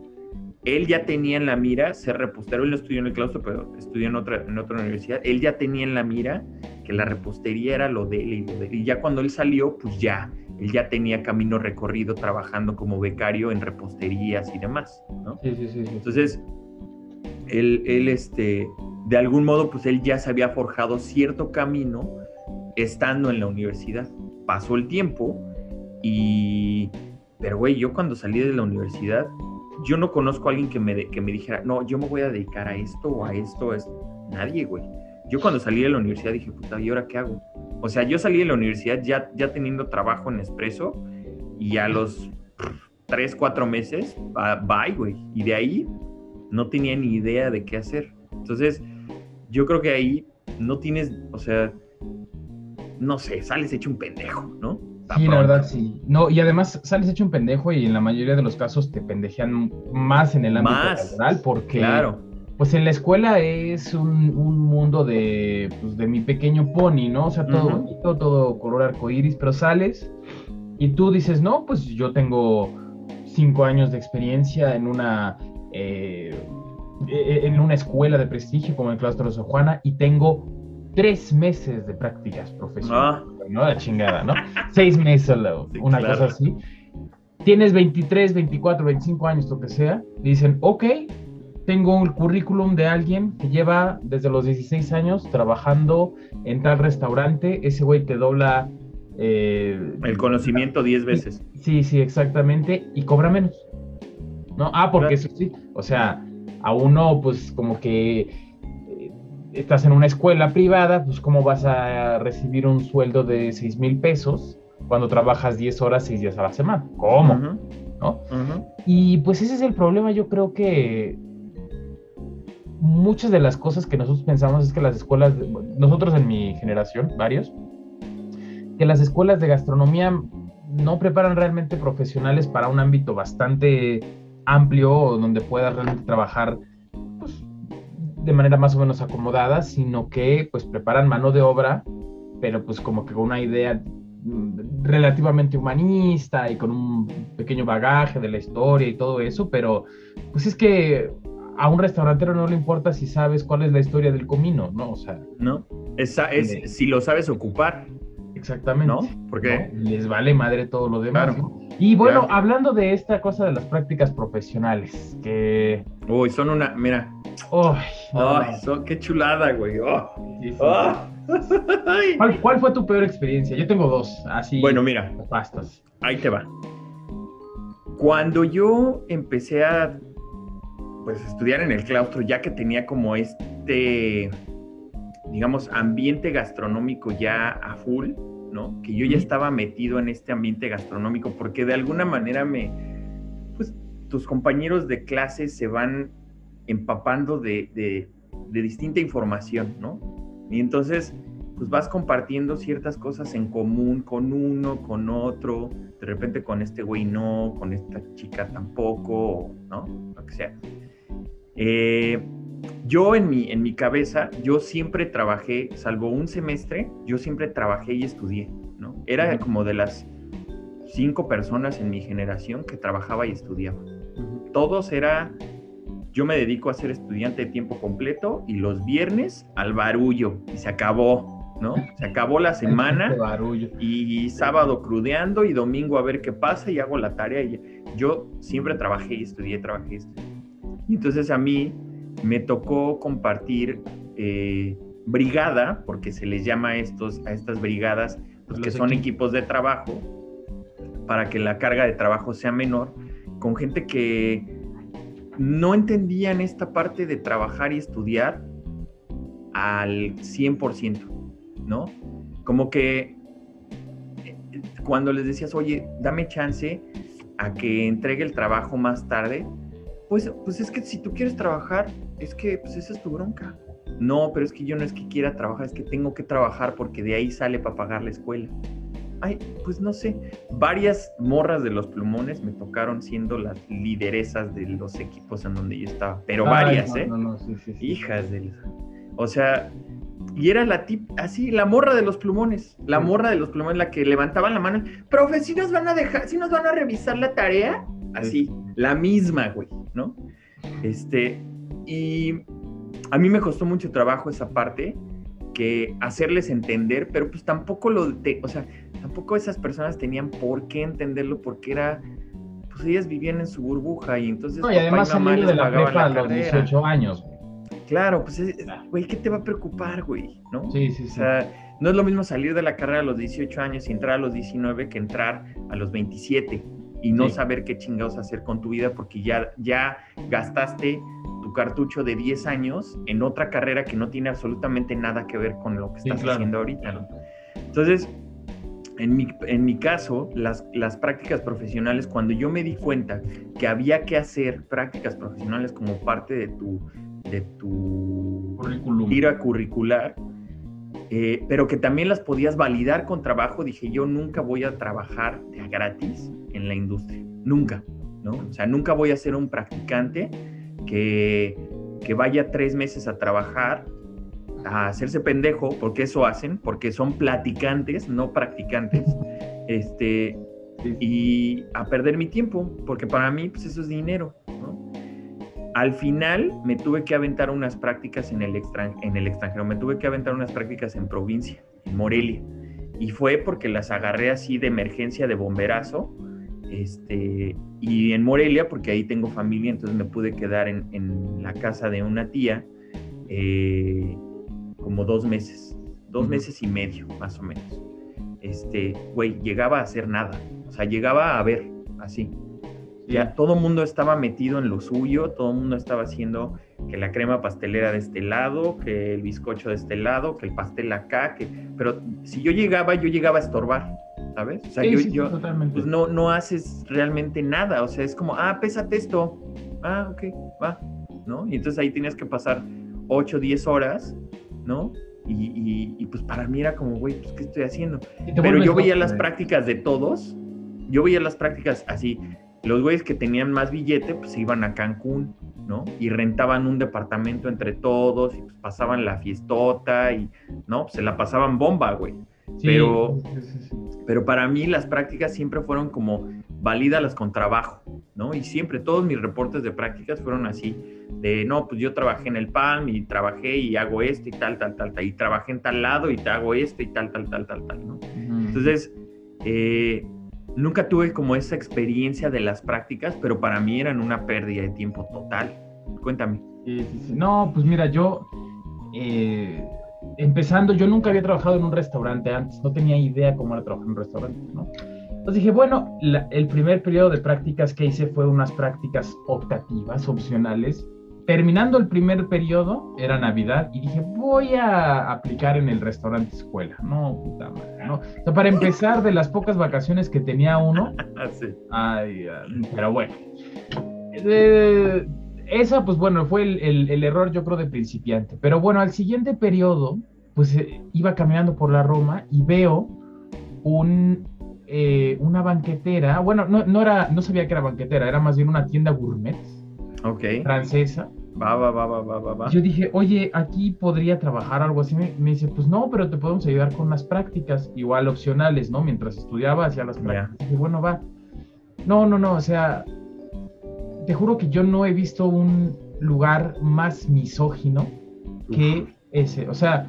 Él ya tenía en la mira ser repostero, él no estudió en el claustro, pero estudió en otra, en otra universidad. Él ya tenía en la mira que la repostería era lo de él y lo de él. Y ya cuando él salió, pues ya, él ya tenía camino recorrido trabajando como becario en reposterías y demás, ¿no? Sí, sí, sí. Entonces, él, él, este, de algún modo, pues él ya se había forjado cierto camino estando en la universidad. Pasó el tiempo y, pero güey, yo cuando salí de la universidad, yo no conozco a alguien que me, que me dijera, no, yo me voy a dedicar a esto o a esto, a esto. Nadie, güey. Yo cuando salí de la universidad dije, puta, ¿y ahora qué hago? O sea, yo salí de la universidad ya, ya teniendo trabajo en Espresso y a los tres, cuatro meses, bye, güey. Y de ahí no tenía ni idea de qué hacer. Entonces, yo creo que ahí no tienes, o sea, no sé, sales hecho un pendejo, ¿no? Sí, la verdad, sí. No, y además sales hecho un pendejo y en la mayoría de los casos te pendejean más en el ámbito laboral porque claro. pues en la escuela es un, mundo de, pues, de mi pequeño pony, ¿no? O sea, todo bonito, todo color arcoíris, pero sales y tú dices, no, pues yo tengo cinco años de experiencia en una, eh, e, e, en una escuela de prestigio como el Claustro de Sor Juana y tengo tres meses de prácticas profesionales. Ah. ¿no? La chingada, ¿no? Seis meses, una cosa así. Tienes 23, 24, 25 años, lo que sea. dicen, ok, tengo un currículum de alguien que lleva desde los 16 años trabajando en tal restaurante. Ese güey te dobla. Eh, el conocimiento 10 veces. Sí, sí, exactamente. Y cobra menos. ¿No? Ah, porque eso sí. O sea, a uno, pues como que estás en una escuela privada, pues cómo vas a recibir un sueldo de 6 mil pesos cuando trabajas 10 horas, 6 días a la semana. ¿Cómo? ¿No? Y pues ese es el problema, yo creo que muchas de las cosas que nosotros pensamos es que las escuelas, nosotros en mi generación, varios, que las escuelas de gastronomía no preparan realmente profesionales para un ámbito bastante amplio donde puedas realmente trabajar de manera más o menos acomodada, sino que pues preparan mano de obra, pero pues como que con una idea mm, relativamente humanista y con un pequeño bagaje de la historia y todo eso, pero pues es que a un restaurantero no le importa si sabes cuál es la historia del comino, ¿no? O sea, no, esa es si lo sabes ocupar. Exactamente. ¿No? Porque les vale madre todo lo demás. Y bueno, hablando de esta cosa de las prácticas profesionales, que. Uy, son una. Mira. Ay, son, qué chulada, güey. Oh. Oh. ¿Cuál, fue tu peor experiencia? Yo tengo dos, así. Bueno, mira. Pastas. Ahí te va. Cuando yo empecé a pues estudiar en el claustro, ya que tenía como este, digamos, ambiente gastronómico ya a full, ¿no? Que yo ya estaba metido en este ambiente gastronómico, porque de alguna manera me, pues tus compañeros de clase se van empapando de, de, distinta información, ¿no? Y entonces, pues vas compartiendo ciertas cosas en común con uno, con otro, de repente con este güey no, con esta chica tampoco, ¿no? Lo que sea. Eh, yo en mi, en mi cabeza, yo siempre trabajé, salvo un semestre, yo siempre trabajé y estudié, ¿no? Era como de las cinco personas en mi generación que trabajaba y estudiaba. Todos era, yo me dedico a ser estudiante de tiempo completo y los viernes al barullo y se acabó, ¿no? Se acabó la semana y sábado crudeando y domingo a ver qué pasa y hago la tarea y yo siempre trabajé y estudié, trabajé y entonces a mí me tocó compartir eh, brigada, porque se les llama a, estos, a estas brigadas, pues, que son equipos de trabajo, para que la carga de trabajo sea menor, con gente que no entendían esta parte de trabajar y estudiar al 100%, ¿no? Como que eh, cuando les decías, oye, dame chance a que entregue el trabajo más tarde, pues, pues es que si tú quieres trabajar, es que pues esa es tu bronca. No, pero es que yo no es que quiera trabajar, es que tengo que trabajar porque de ahí sale para pagar la escuela. Ay, pues no sé, varias morras de los plumones me tocaron siendo las lideresas de los equipos en donde yo estaba, pero varias, ¿eh? Hijas de... O sea, y era la tip, así, la morra de los plumones, la morra de los plumones, la que levantaban la mano, profe, si nos van a dejar, si nos van a revisar la tarea, así, la misma, güey, ¿no? Este, y a mí me costó mucho trabajo esa parte, que hacerles entender, pero pues tampoco lo, de, o sea, tampoco esas personas tenían por qué entenderlo, porque era, pues ellas vivían en su burbuja y entonces... No, y además salir de la prepa a los 18 años. Claro, pues, güey, ¿qué te va a preocupar, güey? ¿No? Sí, sí, sí. O sea, no es lo mismo salir de la carrera a los 18 años y entrar a los 19 que entrar a los 27 y no saber qué chingados hacer con tu vida porque ya, ya gastaste tu cartucho de 10 años en otra carrera que no tiene absolutamente nada que ver con lo que estás haciendo ahorita. Entonces, en mi, en mi caso, las, las prácticas profesionales, cuando yo me di cuenta que había que hacer prácticas profesionales como parte de tu, de tu Currículum. tira curricular, eh, pero que también las podías validar con trabajo, dije, yo nunca voy a trabajar de gratis en la industria, nunca, ¿no? O sea, nunca voy a ser un practicante que que vaya tres meses a trabajar, a hacerse pendejo, porque eso hacen, porque son platicantes, no practicantes, este, y a perder mi tiempo, porque para mí pues eso es dinero. Al final me tuve que aventar unas prácticas en el, en el extranjero, me tuve que aventar unas prácticas en provincia, en Morelia, y fue porque las agarré así de emergencia, de bomberazo, este, y en Morelia, porque ahí tengo familia, entonces me pude quedar en, en la casa de una tía eh, como dos meses, dos meses y medio, más o menos. Este, güey, llegaba a hacer nada, o sea, llegaba a ver, así. Ya todo el mundo estaba metido en lo suyo, todo el mundo estaba haciendo que la crema pastelera de este lado, que el bizcocho de este lado, que el pastel acá, que... pero si yo llegaba, yo llegaba a estorbar. ¿sabes? O sea, yo, pues no, no haces realmente nada, o sea, es como, ah, pésate esto, ah, ok, va, ¿no? Y entonces ahí tienes que pasar 8, 10 horas, ¿no? Y, y, pues para mí era como, güey, pues ¿qué estoy haciendo? Pero yo veía las prácticas de todos, yo veía las prácticas así, los güeyes que tenían más billete, pues se iban a Cancún, ¿no? Y rentaban un departamento entre todos y pues pasaban la fiestota y, ¿no? Pues se la pasaban bomba, güey. pero, pero para mí las prácticas siempre fueron como valídalas con trabajo, ¿no? Y siempre todos mis reportes de prácticas fueron así, de, no, pues yo trabajé en el PAM y trabajé y hago esto y tal, tal, tal, tal, y trabajé en tal lado y te hago esto y tal, tal, tal, tal, tal, ¿no? Entonces, eh, nunca tuve como esa experiencia de las prácticas, pero para mí eran una pérdida de tiempo total. Cuéntame. No, pues mira, yo... Eh empezando, yo nunca había trabajado en un restaurante antes, no tenía idea cómo era trabajar en un restaurante, ¿no? Entonces dije, bueno, el primer periodo de prácticas que hice fue unas prácticas optativas, opcionales. Terminando el primer periodo, era Navidad, y dije, voy a aplicar en el restaurante escuela. No, puta madre, ¿no? O sea, para empezar, de las pocas vacaciones que tenía uno, sí. ay, pero bueno. Eh, esa, pues bueno, fue el, error, yo creo, de principiante. Pero bueno, al siguiente periodo, pues eh, iba caminando por la Roma y veo un, eh, una banquetera. Bueno, no, no, era, no sabía que era banquetera, era más bien una tienda gourmet. Francesa. Va, va, va, va, va, va. Yo dije, oye, aquí podría trabajar algo así. Me, dice, pues no, pero te podemos ayudar con las prácticas, igual opcionales, ¿no? Mientras estudiaba, hacía las prácticas. Dije, bueno, va. No, no, no, o sea, te juro que yo no he visto un lugar más misógino que ese. O sea,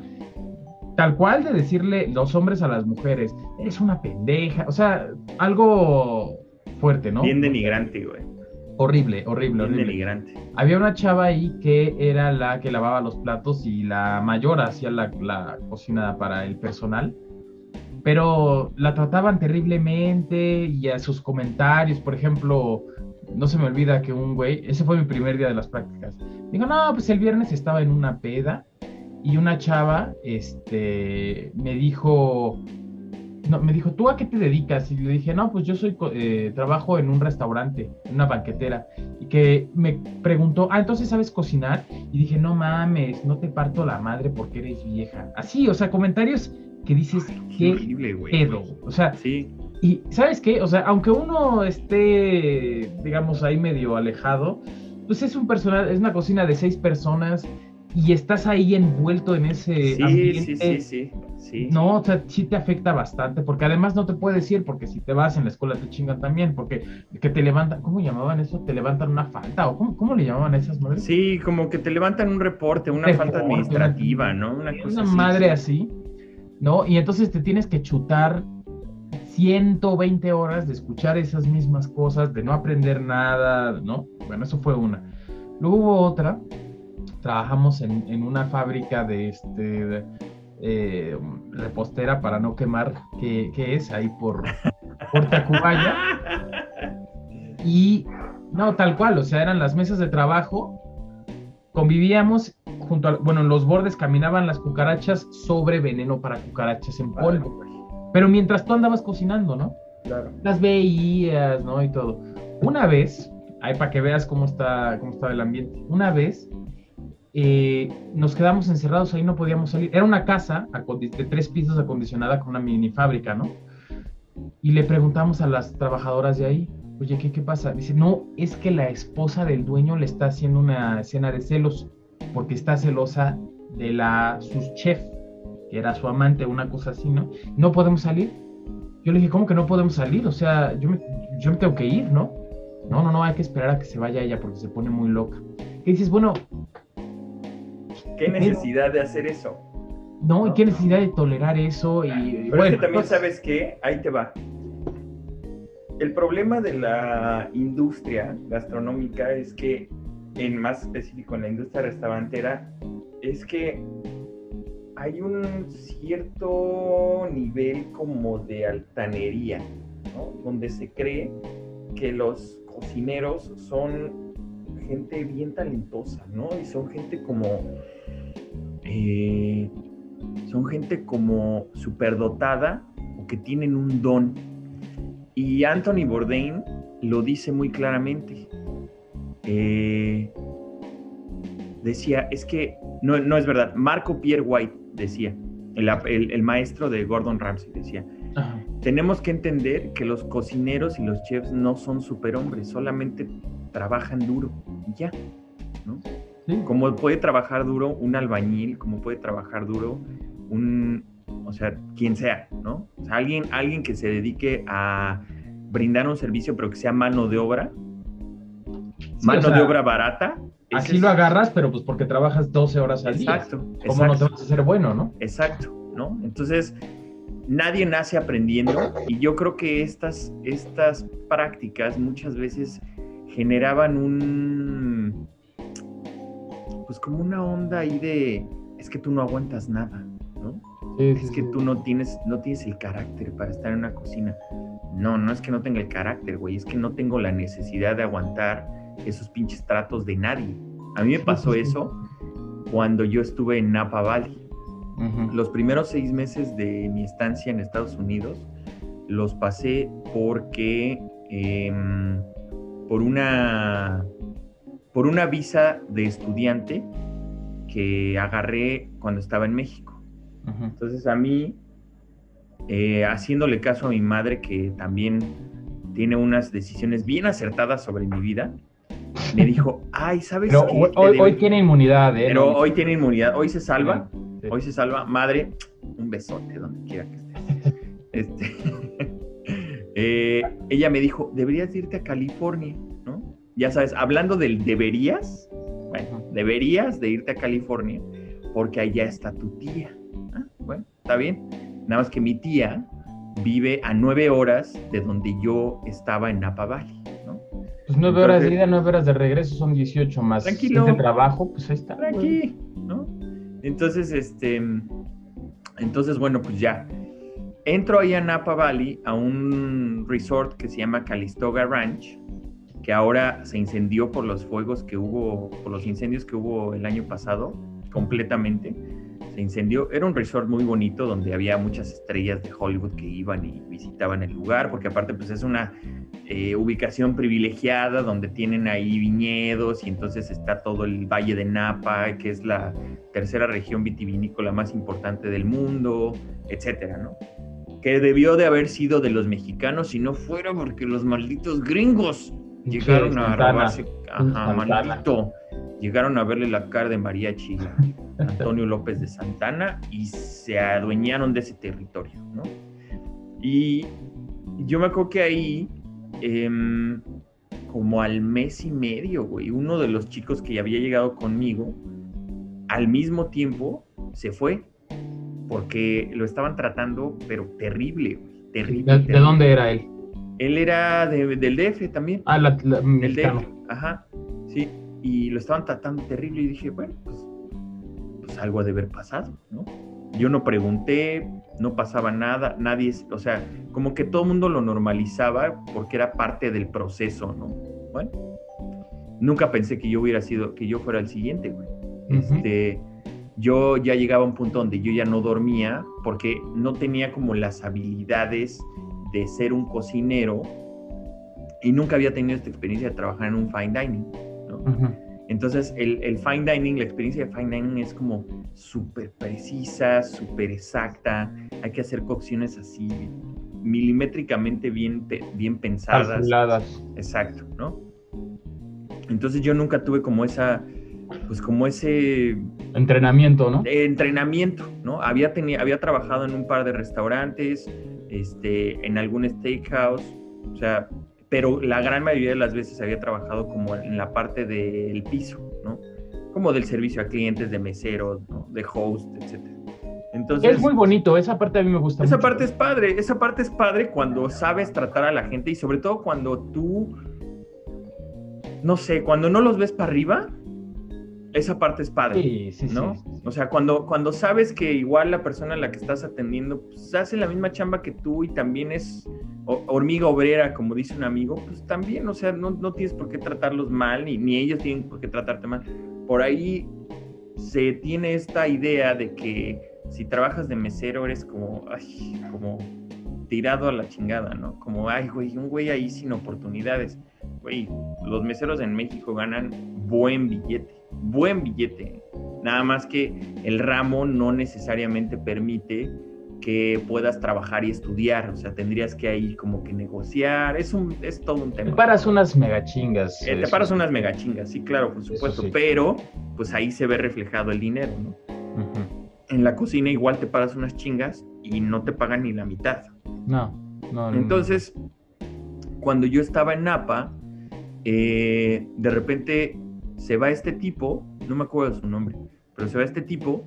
tal cual de decirle los hombres a las mujeres, es una pendeja. O sea, algo fuerte, ¿no? Bien denigrante, güey. Horrible, horrible, Bien denigrante. Había una chava ahí que era la que lavaba los platos y la mayor hacía la, la cocina para el personal pero la trataban terriblemente y a sus comentarios, por ejemplo, no se me olvida que un güey, ese fue mi primer día de las prácticas, dijo, no, pues el viernes estaba en una peda y una chava, este, me dijo, no, me dijo, ¿tú a qué te dedicas? Y le dije, no, pues yo soy, eh, trabajo en un restaurante, en una banquetera. Y que me preguntó, ah, entonces sabes cocinar? Y dije, no mames, no te parto la madre porque eres vieja. Así, o sea, comentarios que dices, qué, pedo. O sea, sí. Y ¿sabes qué? O sea, aunque uno esté, digamos, ahí medio alejado, pues es un personal, es una cocina de seis personas y estás ahí envuelto en ese ambiente. Sí, sí, sí, No, o sea, sí te afecta bastante, porque además no te puedes ir, porque si te vas en la escuela te chingan también, porque que te levantan, ¿cómo llamaban eso? ¿Te levantan una falta? ¿O cómo, cómo le llamaban a esas madres? Sí, como que te levantan un reporte, una falta administrativa, ¿no? Una, cosa una madre así, ¿no? Y entonces te tienes que chutar 120 horas de escuchar esas mismas cosas, de no aprender nada, ¿no? Bueno, eso fue una. Luego hubo otra, trabajamos en, una fábrica de este eh, repostera para no quemar, que, es ahí por, por Tacubaya. Y no, tal cual, o sea, eran las mesas de trabajo, convivíamos junto a, bueno, en los bordes caminaban las cucarachas sobre veneno para cucarachas en polvo. Pero mientras tú andabas cocinando, ¿no? Claro. Las veías, ¿no? Y todo. Una vez, ahí para que veas cómo está, cómo estaba el ambiente. Una vez eh, nos quedamos encerrados ahí, no podíamos salir. Era una casa de tres pisos acondicionada con una mini fábrica, ¿no? Y le preguntamos a las trabajadoras de ahí, oye, ¿qué, ¿qué pasa? Dice, no, es que la esposa del dueño le está haciendo una escena de celos porque está celosa de la sus chef, que era su amante, una cosa así, ¿no? No podemos salir. Yo le dije, ¿cómo que no podemos salir? O sea, yo me, yo me tengo que ir, ¿no? No, no, no, hay que esperar a que se vaya ella porque se pone muy loca. Y dices, bueno... ¿Qué necesidad de hacer eso? No, y qué necesidad de tolerar eso y... Pero es que también sabes qué, ahí te va. El problema de la industria gastronómica es que, en más específico en la industria restaurantera, es que hay un cierto nivel como de altanería, ¿no? Donde se cree que los cocineros son gente bien talentosa, ¿no? Y son gente como... Eh, son gente como superdotada o que tienen un don. Y Anthony Bourdain lo dice muy claramente. Eh, decía, es que no, no, es verdad, Marco Pierre White decía, el, maestro de Gordon Ramsay decía, tenemos que entender que los cocineros y los chefs no son superhombres, solamente trabajan duro y ya, ¿no? Como puede trabajar duro un albañil, como puede trabajar duro un, o sea, quien sea, ¿no? O sea, alguien, alguien que se dedique a brindar un servicio, pero que sea mano de obra, mano de obra barata. Así lo agarras, pero pues porque trabajas 12 horas al día. Exacto. ¿Cómo no te vas a hacer bueno, no? Exacto, ¿no? Entonces, nadie nace aprendiendo y yo creo que estas, estas prácticas muchas veces generaban un, pues como una onda ahí de, es que tú no aguantas nada, ¿no? es que tú no tienes, no tienes el carácter para estar en una cocina. No, no es que no tenga el carácter, güey, es que no tengo la necesidad de aguantar esos pinches tratos de nadie. A mí me pasó eso cuando yo estuve en Napa Valley. Los primeros seis meses de mi estancia en Estados Unidos los pasé porque em, por una por una visa de estudiante que agarré cuando estaba en México. Entonces a mí, eh, haciéndole caso a mi madre que también tiene unas decisiones bien acertadas sobre mi vida, me dijo, ay, ¿sabes qué? Hoy, tiene inmunidad, ¿eh? Pero hoy tiene inmunidad, hoy se salva, hoy se salva. Madre, un besote donde quiera que estés. este, eh, ella me dijo, deberías irte a California ya sabes, hablando del deberías, bueno, deberías de irte a California porque allá está tu tía. Ah, bueno, está bien. Nada más que mi tía vive a nueve horas de donde yo estaba en Napa Valley, ¿no? Pues nueve horas de ida, nueve horas de regreso son 18 más. Tranquilo. de trabajo, pues ahí está. Tranquilo, ¿no? Entonces, este, entonces, bueno, pues ya. Entro ahí a Napa Valley a un resort que se llama Calistoga Ranch, que ahora se incendió por los fuegos que hubo, por los incendios que hubo el año pasado, completamente. Se incendió. Era un resort muy bonito donde había muchas estrellas de Hollywood que iban y visitaban el lugar, porque aparte pues es una eh, ubicación privilegiada donde tienen ahí viñedos y entonces está todo el Valle de Napa, que es la tercera región vitivinícola más importante del mundo, etcétera, ¿no? Que debió de haber sido de los mexicanos si no fuera porque los malditos gringos Llegaron a robarse, ajá, Llegaron a verle la cara de mariachi Antonio López de Santana y se adueñaron de ese territorio, ¿no? Y yo me acuerdo que ahí, em, como al mes y medio, güey, uno de los chicos que había llegado conmigo, al mismo tiempo se fue, porque lo estaban tratando, pero terrible, güey, terrible. ¿De, dónde era él? Él era del DF también. Ah, la, el DF, ajá, sí. Y lo estaban tratando terrible y dije, bueno, pues, pues algo ha de haber pasado, ¿no? Yo no pregunté, no pasaba nada, nadie, o sea, como que todo el mundo lo normalizaba porque era parte del proceso, ¿no? Bueno, nunca pensé que yo hubiera sido, que yo fuera el siguiente, güey. Este, yo ya llegaba a un punto donde yo ya no dormía porque no tenía como las habilidades de ser un cocinero y nunca había tenido esta experiencia de trabajar en un fine dining. Entonces, el, fine dining, la experiencia de fine dining es como súper precisa, súper exacta. Hay que hacer cocciones así milimétricamente bien, bien pensadas. Calculadas. Exacto, ¿no? Entonces yo nunca tuve como esa, pues como ese... Entrenamiento, ¿no? Entrenamiento, ¿no? Había, había trabajado en un par de restaurantes, este, en algún steakhouse, o sea, pero la gran mayoría de las veces había trabajado como en la parte del piso, ¿no? Como del servicio a clientes, de meseros, ¿no? de host, etc. Entonces, es muy bonito, esa parte a mí me gusta esa parte es padre, esa parte es padre cuando sabes tratar a la gente y sobre todo cuando tú, no sé, cuando no los ves para arriba, esa parte es padre, sí, sí, ¿no? Sí, o sea, cuando, cuando sabes que igual la persona a la que estás atendiendo pues, hace la misma chamba que tú y también es hormiga obrera, como dice un amigo, pues también, o sea, no, no tienes por qué tratarlos mal, ni, ni ellos tienen por qué tratarte mal. Por ahí se tiene esta idea de que si trabajas de mesero eres como, ay, como tirado a la chingada, ¿no? Como, ay, güey, un güey ahí sin oportunidades. Güey, los meseros en México ganan buen billete buen billete. Nada más que el ramo no necesariamente permite que puedas trabajar y estudiar. O sea, tendrías que ahí como que negociar. Es, un, es todo un tema. Te paras unas megachingas. Eh, te paras unas megachingas, sí, claro, por supuesto. Pero, pues ahí se ve reflejado el dinero, ¿no? En la cocina igual te paras unas chingas y no te pagan ni la mitad. No, no, no. Entonces, cuando yo estaba en Napa, eh, de repente se va este tipo, no me acuerdo su nombre, pero se va este tipo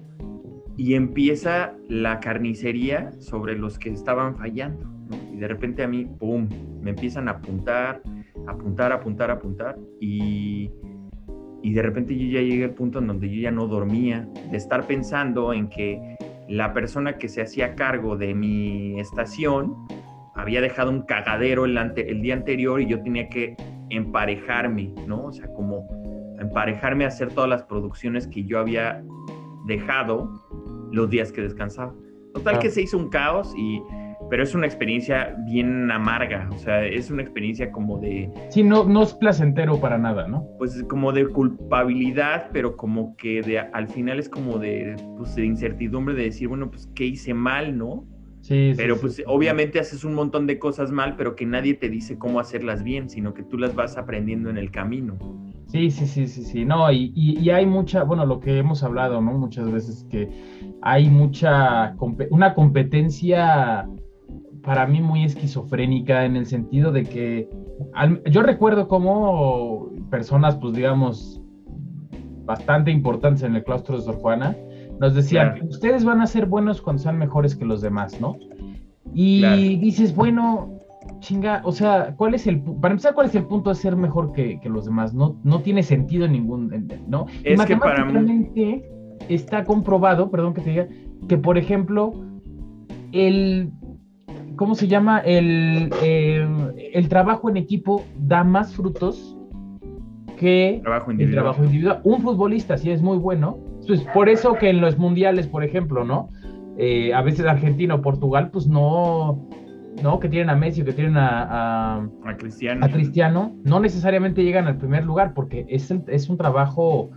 y empieza la carnicería sobre los que estaban fallando. Y de repente a mí, ¡pum!, me empiezan a apuntar, apuntar, apuntar, apuntar. Y, y de repente yo ya llegué al punto en donde yo ya no dormía, de estar pensando en que la persona que se hacía cargo de mi estación había dejado un cagadero el, el día anterior y yo tenía que emparejarme, ¿no? O sea, como emparejarme a hacer todas las producciones que yo había dejado los días que descansaba. Total que se hizo un caos y pero es una experiencia bien amarga, o sea, es una experiencia como de... Sí, no, no es placentero para nada, ¿no? Pues como de culpabilidad, pero como que de, al final es como de, pues, de incertidumbre de decir, bueno, pues, ¿qué hice mal, no? Sí, pero pues obviamente haces un montón de cosas mal, pero que nadie te dice cómo hacerlas bien, sino que tú las vas aprendiendo en el camino. Sí, sí, sí, sí, sí. No, y, y, hay mucha, bueno, lo que hemos hablado, ¿no? Muchas veces que hay mucha, una competencia para mí muy esquizofrénica en el sentido de que yo recuerdo como personas, pues digamos, bastante importantes en el claustro de Sor Juana, nos decían, ustedes van a ser buenos cuando sean mejores que los demás, ¿no? Y dices, bueno, chinga, o sea, ¿cuál es el, para empezar, cuál es el punto de ser mejor que, los demás? No, no tiene sentido ningún, ¿no? Es que para mí... está comprobado, perdón que te diga, que por ejemplo, el, ¿cómo se llama? El, eh, el trabajo en equipo da más frutos que trabajo el trabajo individual. Un futbolista sí es muy bueno, pues por eso que en los mundiales, por ejemplo, ¿no? Eh, a veces Argentina o Portugal, pues no, ¿no? Que tienen a Messi o que tienen a, a, Cristiano. a Cristiano, no necesariamente llegan al primer lugar porque es, es un trabajo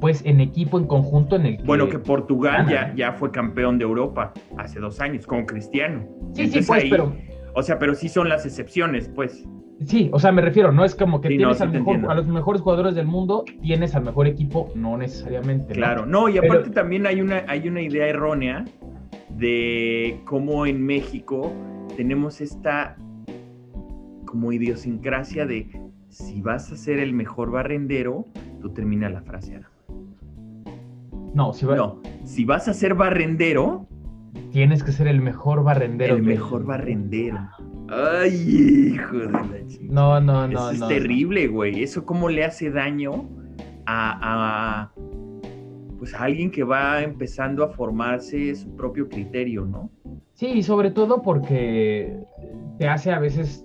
pues en equipo, en conjunto en el que... Bueno, que Portugal ya, ya fue campeón de Europa hace dos años con Cristiano. Sí, sí, pues, pero... O sea, pero sí son las excepciones, pues. Sí, o sea, me refiero, no es como que tienes a los mejores jugadores del mundo, tienes al mejor equipo, no necesariamente. Claro, no, y aparte también hay una, hay una idea errónea de cómo en México tenemos esta como idiosincrasia de si vas a ser el mejor barrendero, tú termina la frase. No, si, no, si vas a ser barrendero, tienes que ser el mejor barrendero. El mejor barrendero. Ay, hijo de la chica. No, no, no. Eso es terrible, güey. Eso cómo le hace daño a, a, pues a alguien que va empezando a formarse su propio criterio, ¿no? Sí, sobre todo porque te hace a veces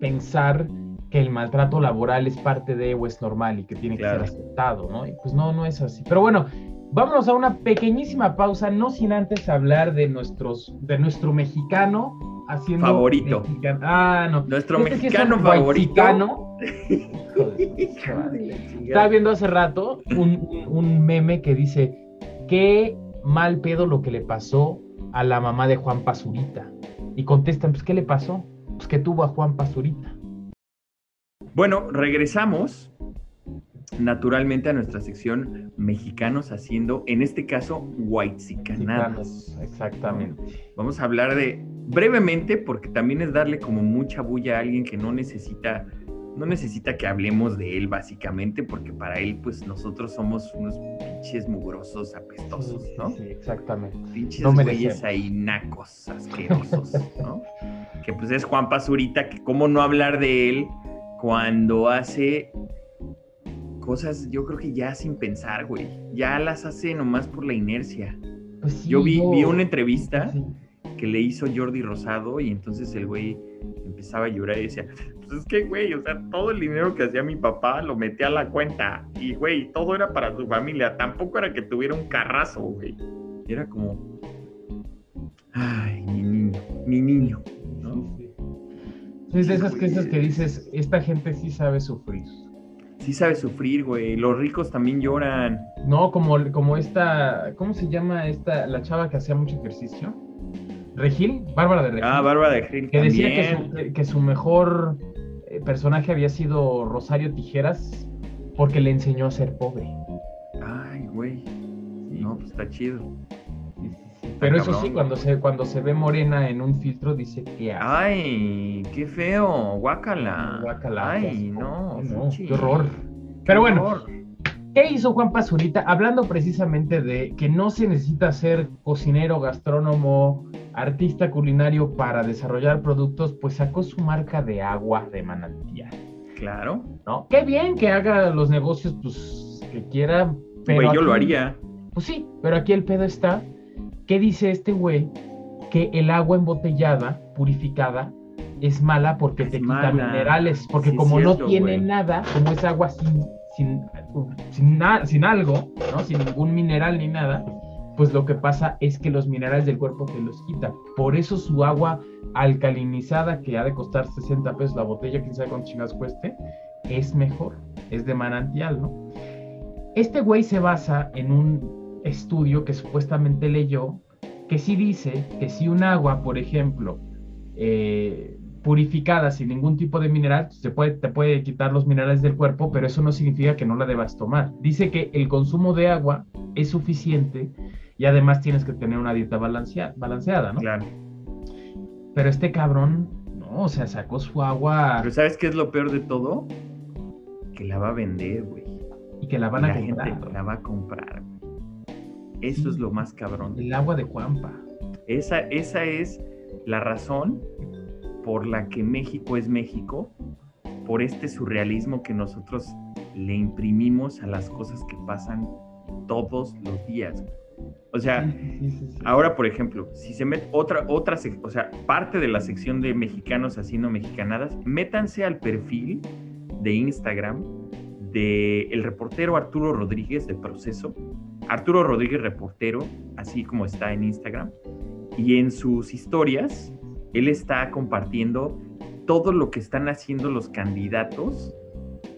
pensar que el maltrato laboral es parte de o es normal y que tiene que ser aceptado, ¿no? Y pues no, no es así. Pero bueno, vámonos a una pequeñísima pausa, no sin antes hablar de nuestros, de nuestro mexicano haciendo favorito. Ah, no. Nuestro este mexicano favorito. Estaba viendo hace rato un, un meme que dice qué mal pedo lo que le pasó a la mamá de Juan Pazurita. y contestan, pues, ¿qué le pasó? Pues que tuvo a Juan Pazurita. Bueno, regresamos naturalmente a nuestra sección mexicanos haciendo, en este caso, whitesicanadas. Exactamente. Vamos a hablar de brevemente, porque también es darle como mucha bulla a alguien que no necesita, no necesita que hablemos de él básicamente, porque para él, pues nosotros somos unos pinches mugrosos apestosos, ¿no? Sí, exactamente. Pinches No güeyes ahí nacos, asquerosos, ¿no? que pues es Juan Pazurita, que cómo no hablar de él cuando hace cosas, yo creo que ya sin pensar, güey. Ya las hace nomás por la inercia. Pues sí, Yo vi, yo- vi una entrevista Sí. que le hizo Jordi Rosado y entonces el güey empezaba a llorar y decía, pues es que, güey, o sea, todo el dinero que hacía mi papá lo metía a la cuenta y, güey, todo era para su familia, tampoco era que tuviera un carrazo, güey. Era como, ay, mi niño, mi niño, ¿no? Sí, sí. Es de esas cosas que dices, esta gente sí sabe sufrir. Sí sabe sufrir, güey, los ricos también lloran. No, como, como esta, ¿cómo se llama esta, la chava que hacía mucho ejercicio? ¿Regil? Bárbara de Regil. Ah, Bárbara de Gil que decía que su, que- que su mejor eh, personaje había sido Rosario Tijeras porque le enseñó a ser pobre. Ay, güey, no, pues está chido. Pero eso sí, cuando se, cuando se ve morena en un filtro, dice que. Ay, qué feo, guácala. Guácala, Ay, no, No, qué horror. Pero bueno, horror. ¿Qué hizo Juan Pazurita? Hablando precisamente de que no se necesita ser cocinero, gastrónomo, artista culinario para desarrollar productos, pues sacó su marca de agua de manantial, Claro. ¿no? Qué bien que haga los negocios, pues, que quiera, pero... Yo lo haría. Pues sí, pero aquí el pedo está, ¿qué dice este güey? Que el agua embotellada, purificada, es mala porque Es te quita minerales, porque Sí, como no tiene güey. nada, como es agua sin, sin, sin, na- sin algo, ¿no? Sin ningún mineral ni nada, pues lo que pasa es que los minerales del cuerpo te los quita. Por eso su agua alcalinizada, que ha de costar 60 pesos la botella, quién sabe cuántos chingados cueste, es mejor, es de manantial, ¿no? Este güey se basa en un estudio que supuestamente leyó, que sí dice que si un agua, por ejemplo, eh, purificada sin ningún tipo de mineral, se puede, te puede quitar los minerales del cuerpo, pero eso no significa que no la debas tomar. Dice que el consumo de agua es suficiente y además tienes que tener una dieta balancea- balanceada, ¿no? Claro. Pero este cabrón, no, o sea, sacó su agua Pero ¿sabes qué es lo peor de todo? Que la va a vender, güey. y que la van Y a la comprar. gente la va a comprar, güey. Eso es lo más cabrón. El agua de Cuampa. Esa, esa es la razón por la que México es México, por este surrealismo que nosotros le imprimimos a las cosas que pasan todos los días. O sea, Sí, sí, sí, sí. ahora, por ejemplo, si se mete otra, otra, o sea, parte de la sección de mexicanos haciendo mexicanadas, métanse al perfil de Instagram de el reportero Arturo Rodríguez de Proceso, Arturo Rodríguez reportero, así como está en Instagram, y en sus historias él está compartiendo todo lo que están haciendo los candidatos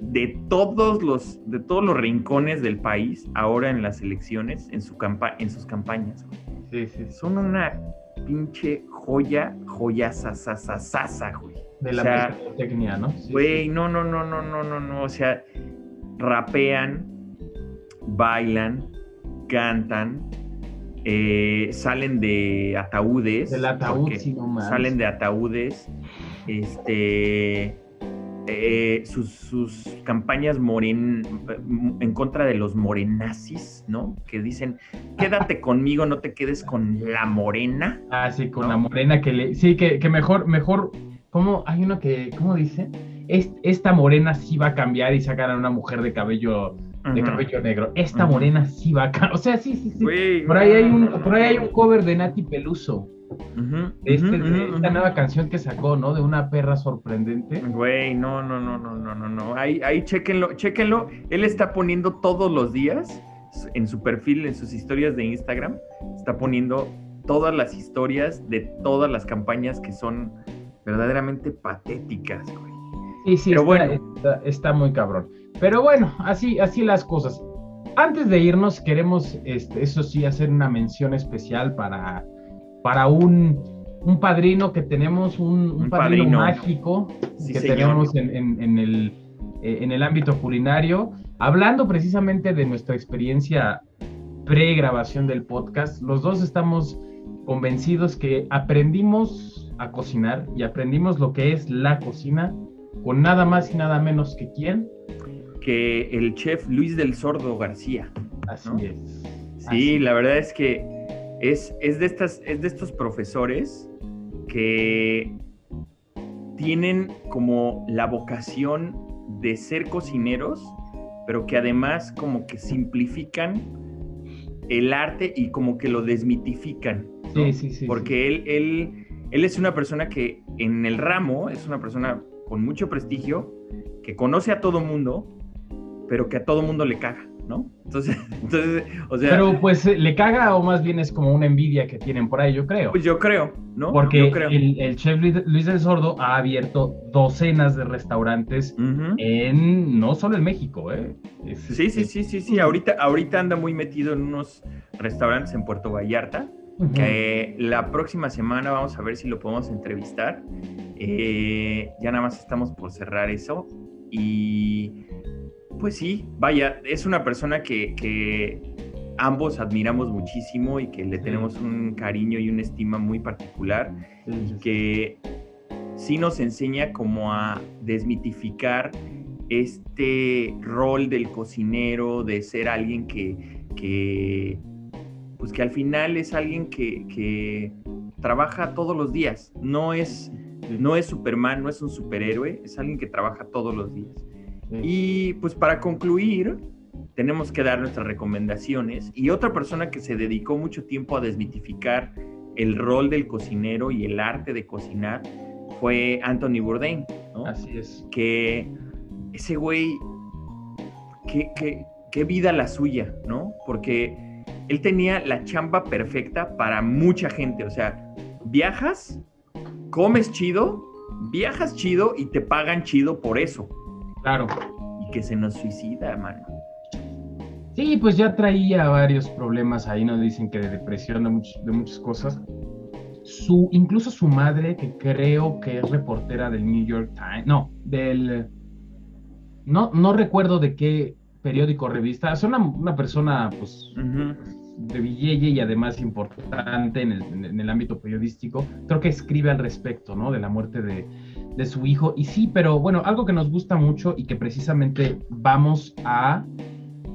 de todos los de todos los rincones del país ahora en las elecciones, en su campa en sus campañas. Sí, sí. Son una pinche joya, joya sasasasasa, güey. De la O sea, ¿no? Sí, Güey, no, no, no, no, no, no, no. O sea, rapean, bailan, cantan, eh, salen de ataúdes. Del ataúd, sí, no. Salen de ataúdes. Este. eh, sus, sus campañas moren, en contra de los morenazis, ¿no? Que dicen, quédate conmigo, no te quedes con la morena. Ah, sí, con ¿no? la morena que le. Sí, que, que mejor, mejor. ¿Cómo? Hay uno que. ¿Cómo dice? Es- esta morena sí va a cambiar y sacar a una mujer de cabello, de cabello negro. Esta Ujú. morena sí va a cambiar. O sea, sí, sí, sí. Güey, Por ahí hay un, por ahí hay un cover de Nati Peluso. Ujú, De, este- de esta nueva canción que sacó, ¿no? De una perra sorprendente. Güey, no, no, no, no, no, no, no. Ahí, ahí, chéquenlo, chéquenlo. Él está poniendo todos los días en su perfil, en sus historias de Instagram, está poniendo todas las historias de todas las campañas que son verdaderamente patéticas, güey. Sí, sí, Pero está, bueno. está, está muy cabrón. Pero bueno, así, así las cosas. Antes de irnos, queremos, este, eso sí, hacer una mención especial para, para un un padrino que tenemos, un, padrino, mágico que tenemos en, el, eh, en el ámbito culinario. Hablando precisamente de nuestra experiencia pre-grabación del podcast, los dos estamos convencidos que aprendimos a cocinar y aprendimos lo que es la cocina con nada más y nada menos que quién. Que el chef Luis del Sordo García. Así es. Sí, la verdad es que es, es, de estas, es de estos profesores que tienen como la vocación de ser cocineros, pero que además como que simplifican el arte y como que lo desmitifican. Sí, sí, sí. Porque Él, él, él es una persona que en el ramo es una persona con mucho prestigio, que conoce a todo mundo, pero que a todo mundo le caga. ¿no? Entonces, entonces, o sea... Pero pues eh, le caga o más bien es como una envidia que tienen por ahí, yo creo. Pues yo creo, ¿no? Porque El, chef Luis del Sordo ha abierto docenas de restaurantes en, no solo en México, ¿eh? sí, sí, sí, sí, sí, ahorita, ahorita anda muy metido en unos restaurantes en Puerto Vallarta. que la próxima semana vamos a ver si lo podemos entrevistar. Eh, ya nada más estamos por cerrar eso. Y pues sí, vaya, es una persona que, ambos admiramos muchísimo y que le tenemos un cariño y una estima muy particular y que sí nos enseña como a desmitificar este rol del cocinero, de ser alguien que, pues que al final es alguien que, trabaja todos los días, no es, no es Superman, no es un superhéroe, es alguien que trabaja todos los días. Y pues para concluir, tenemos que dar nuestras recomendaciones. Y otra persona que se dedicó mucho tiempo a desmitificar el rol del cocinero y el arte de cocinar fue Anthony Bourdain, ¿no? Así es. Que ese güey, qué, qué vida la suya, ¿no? Porque él tenía la chamba perfecta para mucha gente. O sea, viajas, comes chido, viajas chido y te pagan chido por eso. Claro. Y que se nos suicida, mano. Sí, pues ya traía varios problemas ahí, nos dicen que de depresión, de, muchas cosas. Su, incluso su madre, que creo que es reportera del New York Times, no, del, no, no recuerdo de qué periódico o revista, es una, persona, pues, de billete y además importante en el, en el, ámbito periodístico, creo que escribe al respecto, ¿no? De la muerte de, de su hijo. Y sí, pero bueno, algo que nos gusta mucho y que precisamente vamos a,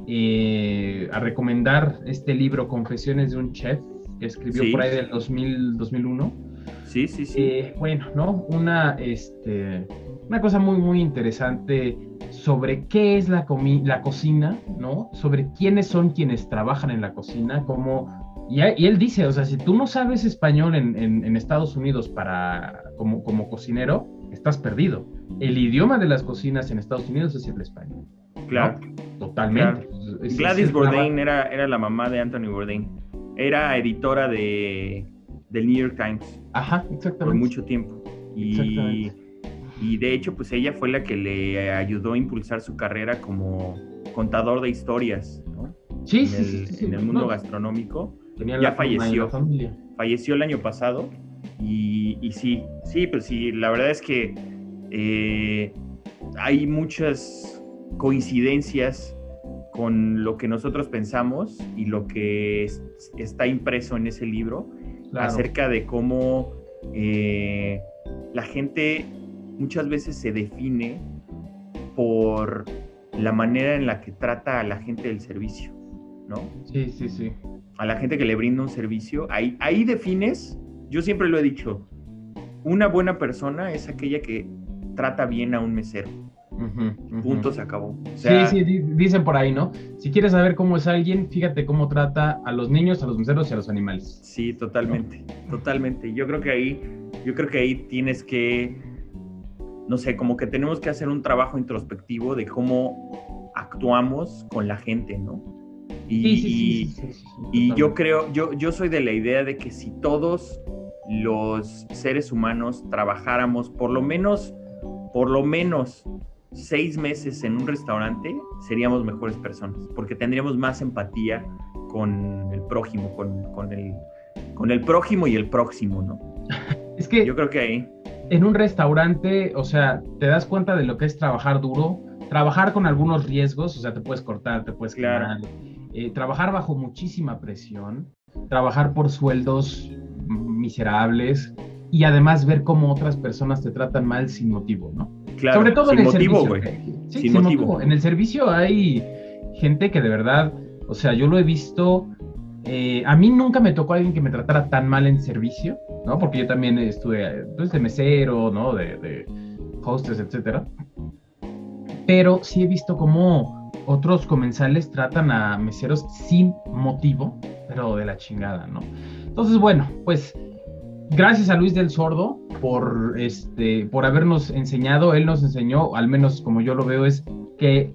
eh, a recomendar este libro, Confesiones de un Chef, que escribió por ahí del 2000, 2001. Sí, sí, sí. Eh, bueno, ¿no? Una, este, una cosa muy, muy interesante sobre qué es la, la cocina, ¿no? Sobre quiénes son quienes trabajan en la cocina, cómo... Y, él dice, o sea, si tú no sabes español en, en, Estados Unidos para, como, como cocinero, estás perdido. El idioma de las cocinas en Estados Unidos es el español. Claro. Totalmente. Gladys Bourdain era, era la mamá de Anthony Bourdain. Era editora de, del New York Times. Ajá, exactamente. Por mucho tiempo. Y, y de hecho, pues ella fue la que le ayudó a impulsar su carrera como contador de historias, ¿no? Sí, en sí, el, sí, En el mundo gastronómico. Ya falleció. Falleció el año pasado y, sí, sí, pues sí, la verdad es que eh, hay muchas coincidencias con lo que nosotros pensamos y lo que está impreso en ese libro acerca de cómo eh, la gente muchas veces se define por la manera en la que trata a la gente del servicio, ¿no? Sí, sí, sí. A la gente que le brinda un servicio, ahí, ahí defines yo siempre lo he dicho, una buena persona es aquella que trata bien a un mesero. Punto, se acabó. sí, sí, dicen por ahí, ¿no? Si quieres saber cómo es alguien, fíjate cómo trata a los niños, a los meseros y a los animales. Sí, totalmente, totalmente. Yo creo que ahí, yo creo que ahí tienes que, no sé, como que tenemos que hacer un trabajo introspectivo de cómo actuamos con la gente, ¿no? Y, y yo creo, yo, yo soy de la idea de que si todos los seres humanos trabajáramos por lo menos, por lo menos seis meses en un restaurante, seríamos mejores personas, porque tendríamos más empatía con el prójimo, con, el, con el prójimo y el próximo, ¿no? Es que Yo creo que ahí. en un restaurante, o sea, te das cuenta de lo que es trabajar duro, trabajar con algunos riesgos, o sea, te puedes cortar, te puedes Claro. quemar, eh, trabajar bajo muchísima presión, trabajar por sueldos miserables y además ver cómo otras personas te tratan mal sin motivo, ¿no? Claro, Sobre todo sin en el motivo, servicio. güey. Sí, Sin sin motivo. motivo. En el servicio hay gente que de verdad, o sea, yo lo he visto. eh, a mí nunca me tocó alguien que me tratara tan mal en servicio, ¿no? Porque yo también estuve eh, pues, de mesero, ¿no? De, de hostess, etcétera. Pero sí he visto cómo otros comensales tratan a meseros sin motivo, pero de la chingada, ¿no? Entonces, bueno, pues gracias a Luis del Sordo por, este, por habernos enseñado. Él nos enseñó, al menos como yo lo veo, es que,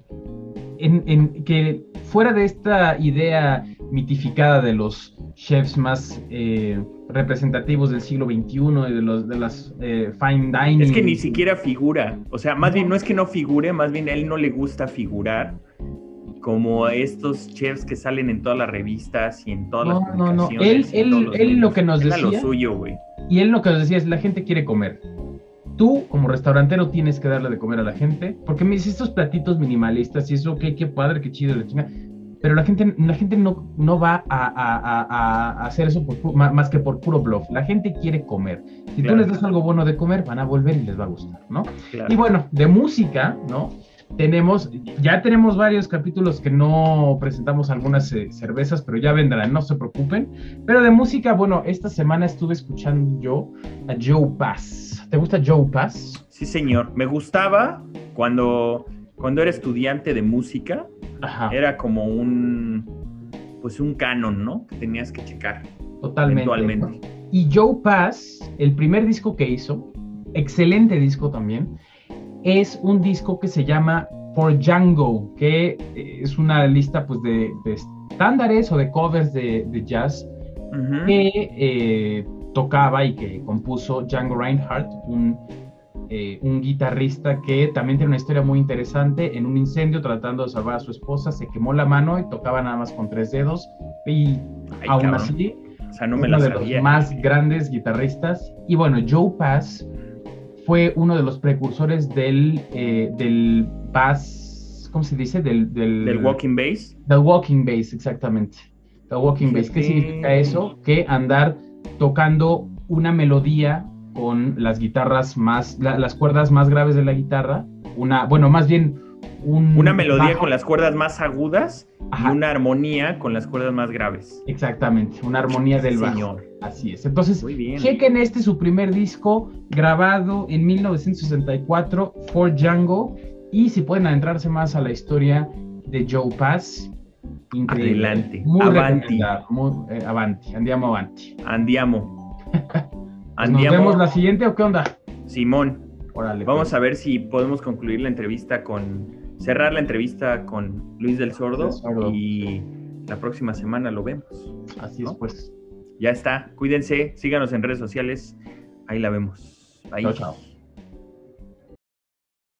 en, en- que fuera de esta idea mitificada de los chefs más eh, representativos del siglo XXI y de, los, de las eh, fine dining. Es que ni siquiera figura. O sea, más bien no es que no figure, más bien a él no le gusta figurar como estos chefs que salen en todas las revistas y en todas No, las no, no. Él- él- él lo que nos Él a lo decía- suyo. Y él lo que nos decía es, la gente quiere comer. Tú, como restaurantero, tienes que darle de comer a la gente. Porque me dice estos platitos minimalistas y eso, qué, qué padre, qué chido, la chinga. Pero la gente, la gente no, no va a, a- a- a hacer eso por más que por puro bluff. La gente quiere comer. Si Claro. tú les das algo bueno de comer, van a volver y les va a gustar, ¿no? Claro. Y bueno, de música, ¿no? Tenemos, ya tenemos varios capítulos que no presentamos algunas eh, cervezas, pero ya vendrán, no se preocupen. Pero de música, bueno, esta semana estuve escuchando yo a Joe Pass. ¿Te gusta Joe Pass? Sí, señor. Me gustaba cuando, cuando era estudiante de música. Ajá, Era como un, pues un canon, ¿no? Que tenías que checar totalmente. eventualmente. Y Joe Pass, el primer disco que hizo, excelente disco también, es un disco que se llama For Django, que eh, es una lista pues de, de estándares o de covers de, de jazz Ujú. que eh, tocaba y que compuso Django Reinhardt, un, eh, un guitarrista que también tiene una historia muy interesante. En un incendio tratando de salvar a su esposa, se quemó la mano y tocaba nada más con tres dedos. Y Ay, aún cabrón. así, O sea, no me uno la de los más grandes guitarristas. Y bueno, Joe Pass fue uno de los precursores del, eh, del bass, ¿cómo se dice? Del, del, Del Walking Bass. del walking bass, exactamente. El walking bass. ¿Qué significa eso? Que andar tocando una melodía con las guitarras más, la- las cuerdas más graves de la guitarra. Una, bueno, más bien un Una melodía bajo. con las cuerdas más agudas Ajá. y una armonía con las cuerdas más graves. Exactamente, una armonía del bajo. Señor. Así es. Entonces, Muy bien. chequen este su primer disco grabado en 1964, For Django. Y si pueden adentrarse más a la historia de Joe Pass, increíble. Adelante. Muy Avanti. Muy, eh, avanti, andiamo avanti. Andiamo. Pues Andiamo. ¿Nos vemos la siguiente o qué onda? Simón, Órale. vamos a ver si podemos concluir la entrevista con. Cerrar la entrevista con Luis del Sordo. Y la próxima semana lo vemos. Así es, pues. Ya está. Cuídense. Síganos en redes sociales. Ahí la vemos. Bye. Chao, chao.